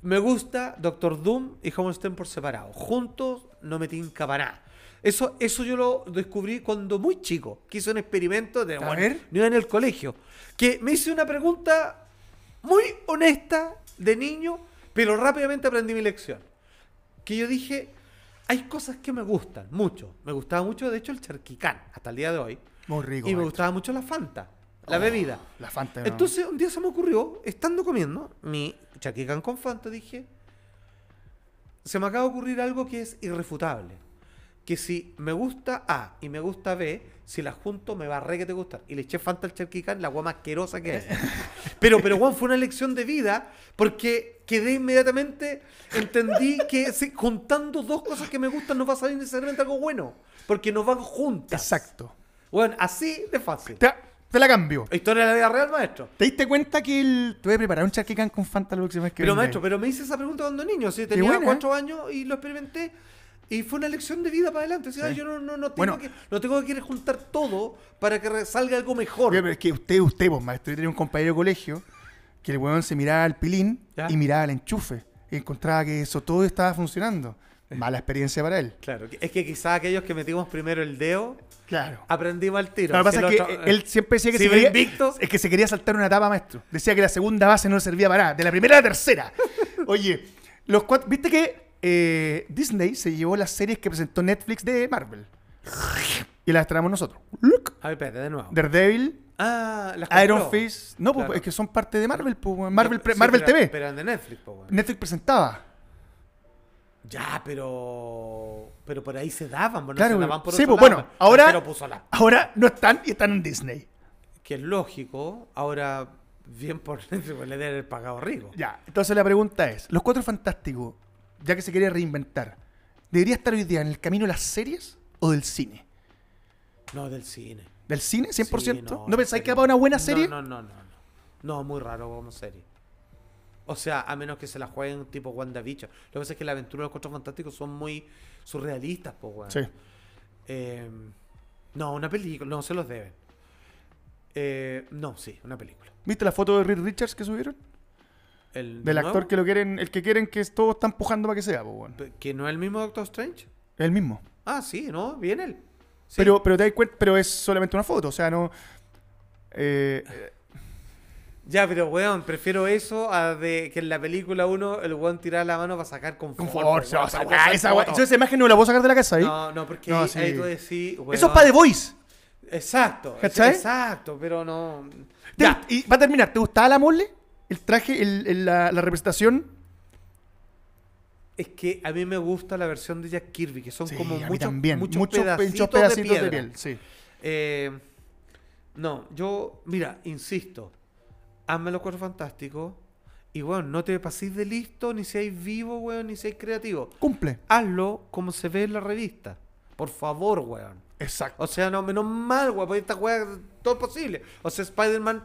Me gusta Doctor Doom y Stern por separado. Juntos no me tinca para nada. Eso, eso yo lo descubrí cuando muy chico. Que hice un experimento de. Bueno, no en el colegio. Que me hice una pregunta muy honesta de niño, pero rápidamente aprendí mi lección. Que yo dije, hay cosas que me gustan mucho. Me gustaba mucho, de hecho, el charquicán, hasta el día de hoy.
Muy rico.
y me gustaba mucho la Fanta, la
Oh,
bebida.
La Fanta. ¿no?
Entonces, un día se me ocurrió, estando comiendo mi charquicán con Fanta, dije, se me acaba de ocurrir algo que es irrefutable. Que si me gusta A y me gusta B, si las junto me va a re que te gustar. Y le eché Fanta al charquicán, la agua más asquerosa que es. [laughs] Pero, pero, Juan, fue una lección de vida porque quedé inmediatamente, entendí que si- juntando dos cosas que me gustan no va a salir necesariamente algo bueno. Porque nos van juntas.
Exacto.
Bueno, así de fácil.
Te, te la cambio.
Historia de la vida real, maestro.
¿Te diste cuenta que el... te voy a preparar un charquicán con Fanta la próxima vez que
Pero
venga?
maestro, pero me hice esa pregunta cuando niño, sí, tenía
buena, ¿eh?
cuatro años y lo experimenté y fue una lección de vida para adelante. O sea,
Sí.
yo no, no, no tengo
Bueno.
que, no tengo que juntar todo para que salga algo mejor.
Pero es que usted, usted, vos, maestro, yo tenía un compañero de colegio que el weón se miraba al pilín
¿Ya?
y miraba al enchufe y encontraba que eso todo estaba funcionando. Mala experiencia para él.
Claro, es que quizás aquellos que metimos primero el dedo
Claro.
aprendimos al tiro.
Lo que pasa es que
otro-
él siempre decía que
si
se quería,
invicto.
es que se quería saltar una etapa, maestro. Decía que la segunda base no le servía para nada. De la primera a la tercera. [laughs] Oye, los cuatro, ¿viste que eh, Disney se llevó las series que presentó Netflix de Marvel? Y las traemos nosotros. Look.
A ver, espérate, de nuevo.
Daredevil,
Ah, las
Iron. Fist. No, pues es que son parte de Marvel, pues. Marvel,
Sí,
Marvel
pero-
TV.
Pero eran de Netflix, pues, weón.
Netflix presentaba.
Ya, pero. Pero por ahí se daban, bueno,
Claro,
se daban por
sí,
otro
pues,
lado.
bueno, ahora-
puso la
Ahora no están y están en Disney.
que es lógico, ahora bien [laughs] por le deben haber pagado rico.
Ya, entonces la pregunta es, Los Cuatro Fantásticos, ya que se quería reinventar, ¿debería estar hoy día en el camino de las series o del cine?
No, del cine.
¿Del cine, 100%?
Sí,
¿No,
en
pensáis que va una buena serie?
No, no, no, no. No, No, muy raro como serie. O sea, a menos que se la jueguen tipo WandaVision. Lo que pasa es que la aventura de los Cuatro Fantásticos son muy surrealistas, pues, weón.
Sí.
Eh, no, una película, no se los deben. Eh, no, sí, una película.
¿Viste la foto de Reed Richards que subieron?
El
Del
nuevo,
actor que lo quieren, el que quieren que todos están empujando para que sea, pues, weón.
Que no es el mismo Doctor Strange.
Es el mismo.
Ah, sí, ¿no? Viene él. Sí.
Pero, pero te das cuenta, pero es solamente una foto, o sea, no. eh,
Ya, pero weón, prefiero eso a de que en la película uno el weón tirar la mano para sacar con
con favor, se va a
weón,
sacar
para
esa weá. Yo esa imagen no la puedo sacar de la casa ahí.
No, no, porque
No,
ahí,
sí.
ahí tú decís, weón.
Eso es para The Voice.
Exacto.
¿Cachai?
Exacto, pero no.
¿Te-
Ya.
Y va a terminar. ¿Te gustaba la mole? El traje, el, el- la, la representación.
Es que a mí me gusta la versión de Jack Kirby, que son
Sí,
como
a mí
muchos,
también.
muchos,
Muchos
pedacitos,
muchos pedacitos
de,
piel. Sí.
Eh, no, yo, mira, insisto, hazme los cuatro fantásticos y, bueno, no te paséis de listo, ni seáis vivo, weón, ni seáis creativo.
Cumple.
Hazlo como se ve en la revista. Por favor, weón.
Exacto.
O sea, no, menos mal, weón, porque esta weón todo es posible. O sea, Spider-Man,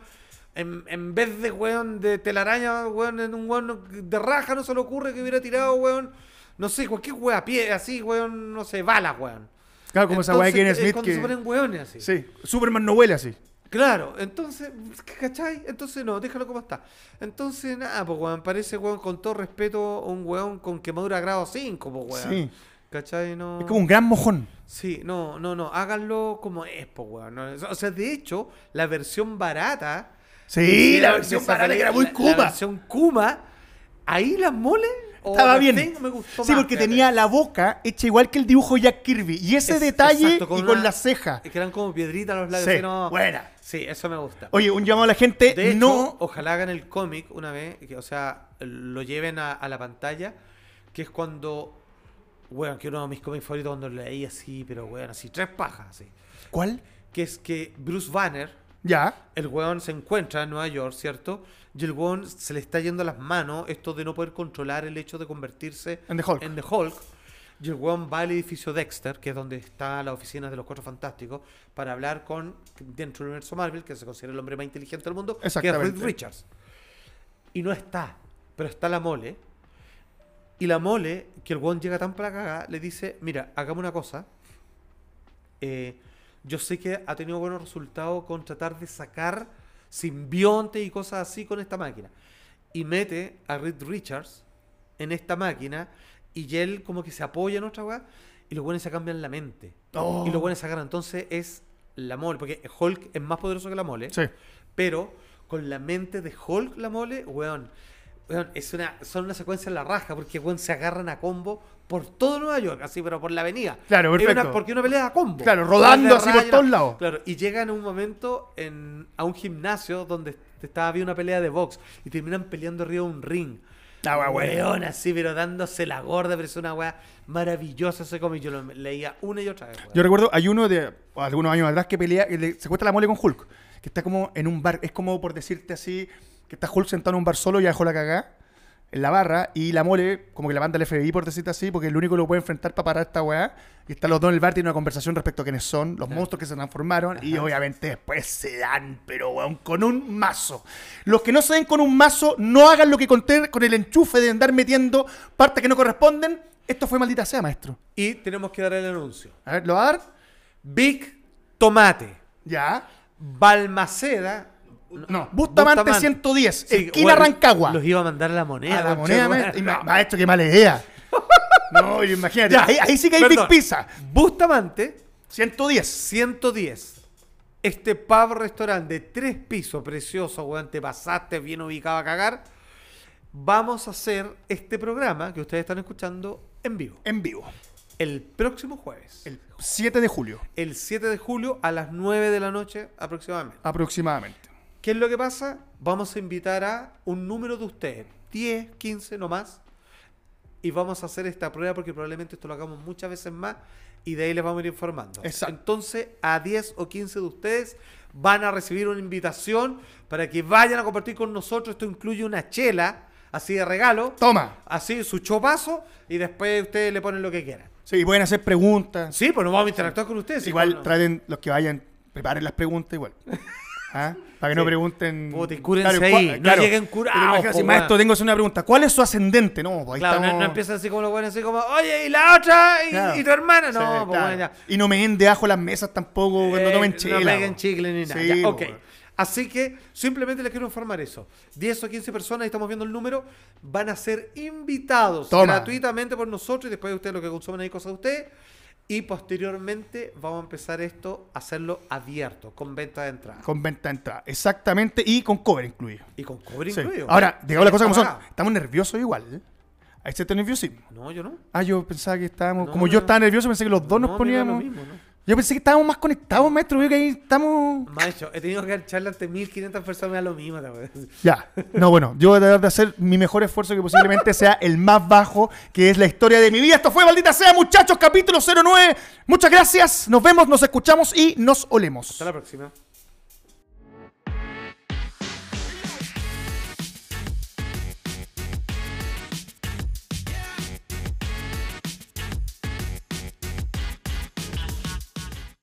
en, en vez de weón de telaraña, weón, en un weón de raja, no se le ocurre que hubiera tirado, weón, no sé, cualquier weón a pie, así, weón, no sé, balas, weón.
Claro, como esa weá de Kevin
Entonces, es
Smith
cuando se
que.
ponen weones así.
Sí. Superman no huele así.
Claro, entonces, ¿cachai? Entonces no, déjalo como está. Entonces, nada, pues weón, parece weón, con todo respeto, un weón con quemadura grado 5, pues weón.
Sí.
¿Cachai? No.
Es como un gran mojón.
Sí, no, no, no, háganlo como es, pues weón. no, O sea, de hecho, la versión barata.
Sí, la versión barata que era muy
la-
Kuma.
La versión Kuma, ahí las moles.
Estaba bien.
Thing me gustó
Sí,
más,
porque
fíjate.
tenía la boca hecha igual que el dibujo Jack Kirby. Y ese
Es-
detalle
exacto,
y con la ceja.
Que eran como piedritas los labios.
Sí,
no-
buena.
Sí, eso me gusta.
Oye, un llamado a la gente.
De hecho,
no.
ojalá hagan el cómic una vez, que, o sea, lo lleven a, a la pantalla, que es cuando, bueno, que uno de mis cómics favoritos cuando lo leí así, pero bueno, así, tres pajas, así.
¿Cuál?
Que es que Bruce Banner,
Ya.
el weón se encuentra en Nueva York, ¿cierto? Y el weón se le está yendo a las manos esto de no poder controlar el hecho de convertirse
En The Hulk.
en The Hulk. Y el weón va al edificio Dexter, que es donde está la oficina de los Cuatro Fantásticos, para hablar con, dentro del universo Marvel, que se considera el hombre más inteligente del mundo, que es Reed. Richards. Y no está, pero está la mole. Y la mole, que el weón llega tan para cagar, le dice, mira, hagamos una cosa. Eh, yo sé que ha tenido buenos resultados con tratar de sacar simbiontes y cosas así con esta máquina. Y mete a Reed Richards en esta máquina y él como que se apoya en otra weá y los buenos se cambian la mente.
Oh.
Y los buenos se agarran. Entonces es la mole, porque Hulk es más poderoso que la mole.
Sí.
Pero con la mente de Hulk, la mole, weón. Es una, son una secuencia en la raja, porque weón se agarran a combo por todo Nueva York, así, pero por la avenida.
Claro, perfecto.
una- porque una pelea a combo.
Claro, rodando así por todos lados.
Claro, y llegan un momento en, a un gimnasio donde estaba había una pelea de box y terminan peleando arriba de un ring.
La wea buena.
Weón, así, pero dándose la gorda, pero es una weá maravillosa ese cómic. Yo lo leía una y otra vez.
Yo recuerdo, hay uno de algunos años atrás que pelea, que le- se cuesta la mole con Hulk, que está como en un bar, es como por decirte así, que está Hulk sentado en un bar solo y ya dejó la cagada en la barra y la mole como que la manda el FBI por decirte así, porque es el único que lo puede enfrentar para parar esta weá. Y están los dos en el bar, tienen una conversación respecto a quiénes son, los monstruos que se transformaron y obviamente después se dan, pero weón, con un mazo. Los que no se den con un mazo, no hagan lo que conté con el enchufe de andar metiendo partes que no corresponden. Esto fue maldita sea, maestro.
Y tenemos que dar el anuncio.
A ver, ¿lo va a dar?
Big Tomate.
Ya.
Balmaceda.
No, Bustamante,
Bustamante.
110,
Sí,
esquina
weón,
Rancagua.
Los iba a mandar la moneda.
a la moneda,
de
ma- maestro, qué mala idea. [laughs] No, imagínate,
Ya,
ahí, ahí sí que hay
perdón.
Big Pizza.
Bustamante,
110.
110. Este pub restaurante de tres pisos, precioso, weón, te pasaste bien ubicado a cagar. Vamos a hacer este programa que ustedes están escuchando en vivo.
En vivo.
El próximo jueves.
El 7 de julio,
el 7 de julio a las 9 de la noche aproximadamente.
aproximadamente.
¿Qué es lo que pasa? Vamos a invitar a un número de ustedes, 10, 15 no más, y vamos a hacer esta prueba porque probablemente esto lo hagamos muchas veces más y de ahí les vamos a ir informando.
Exacto.
Entonces, a 10 o 15 de ustedes van a recibir una invitación para que vayan a compartir con nosotros. Esto incluye una chela, así de regalo,
Toma.
así su chopazo, y después ustedes le ponen lo que quieran.
Sí, pueden hacer preguntas.
Sí, pues nos vamos a interactuar con ustedes. sí,
igual
con-
traten los que vayan, preparen las preguntas igual. [laughs] ¿Ah? Para que no
Sí.
pregunten.
Puta, cúrense
Claro,
ahí,
cua-
no lleguen curados,
Pero
po,
maestro, tengo una pregunta. ¿Cuál es su ascendente? No, pues ahí
Claro, no,
estamos-
no empiezan así como los buenos, así como, oye, y la otra, y,
Claro.
y tu hermana.
Sí,
No, pues
claro.
bueno, ya.
Y no me den de ajo las mesas tampoco cuando
Eh,
tomen chela.
No peguen chicle ni nada.
Sí,
ya, ok. Así que simplemente les quiero informar eso. 10 o 15 personas, estamos viendo el número, van a ser invitados
Toma.
gratuitamente por nosotros y después ustedes lo que consumen ahí cosas de ustedes. Y posteriormente vamos a empezar esto a hacerlo abierto, con venta de entrada.
Con venta de entrada. Exactamente. Y con cover incluido.
y con
Sí.
incluido.
Ahora, digamos las cosas como son.
Estamos
nerviosos igual. Hay cierto nerviosismo.
No, yo no.
Ah, yo pensaba que estábamos.
No,
como
no,
yo estaba nervioso, pensé que los dos nos
lo
poníamos.
mismo, ¿no?
Yo pensé que estábamos más conectados, maestro. Veo que ahí estamos.
Maestro, he tenido que dar charla ante 1500 personas, me da lo mismo.
Ya. No, bueno, yo voy a tratar de hacer mi mejor esfuerzo que posiblemente sea el más bajo, que es la historia de mi vida. Esto fue Maldita Sea, muchachos, capítulo 09. Muchas gracias. Nos vemos, nos escuchamos y nos olemos.
Hasta la próxima.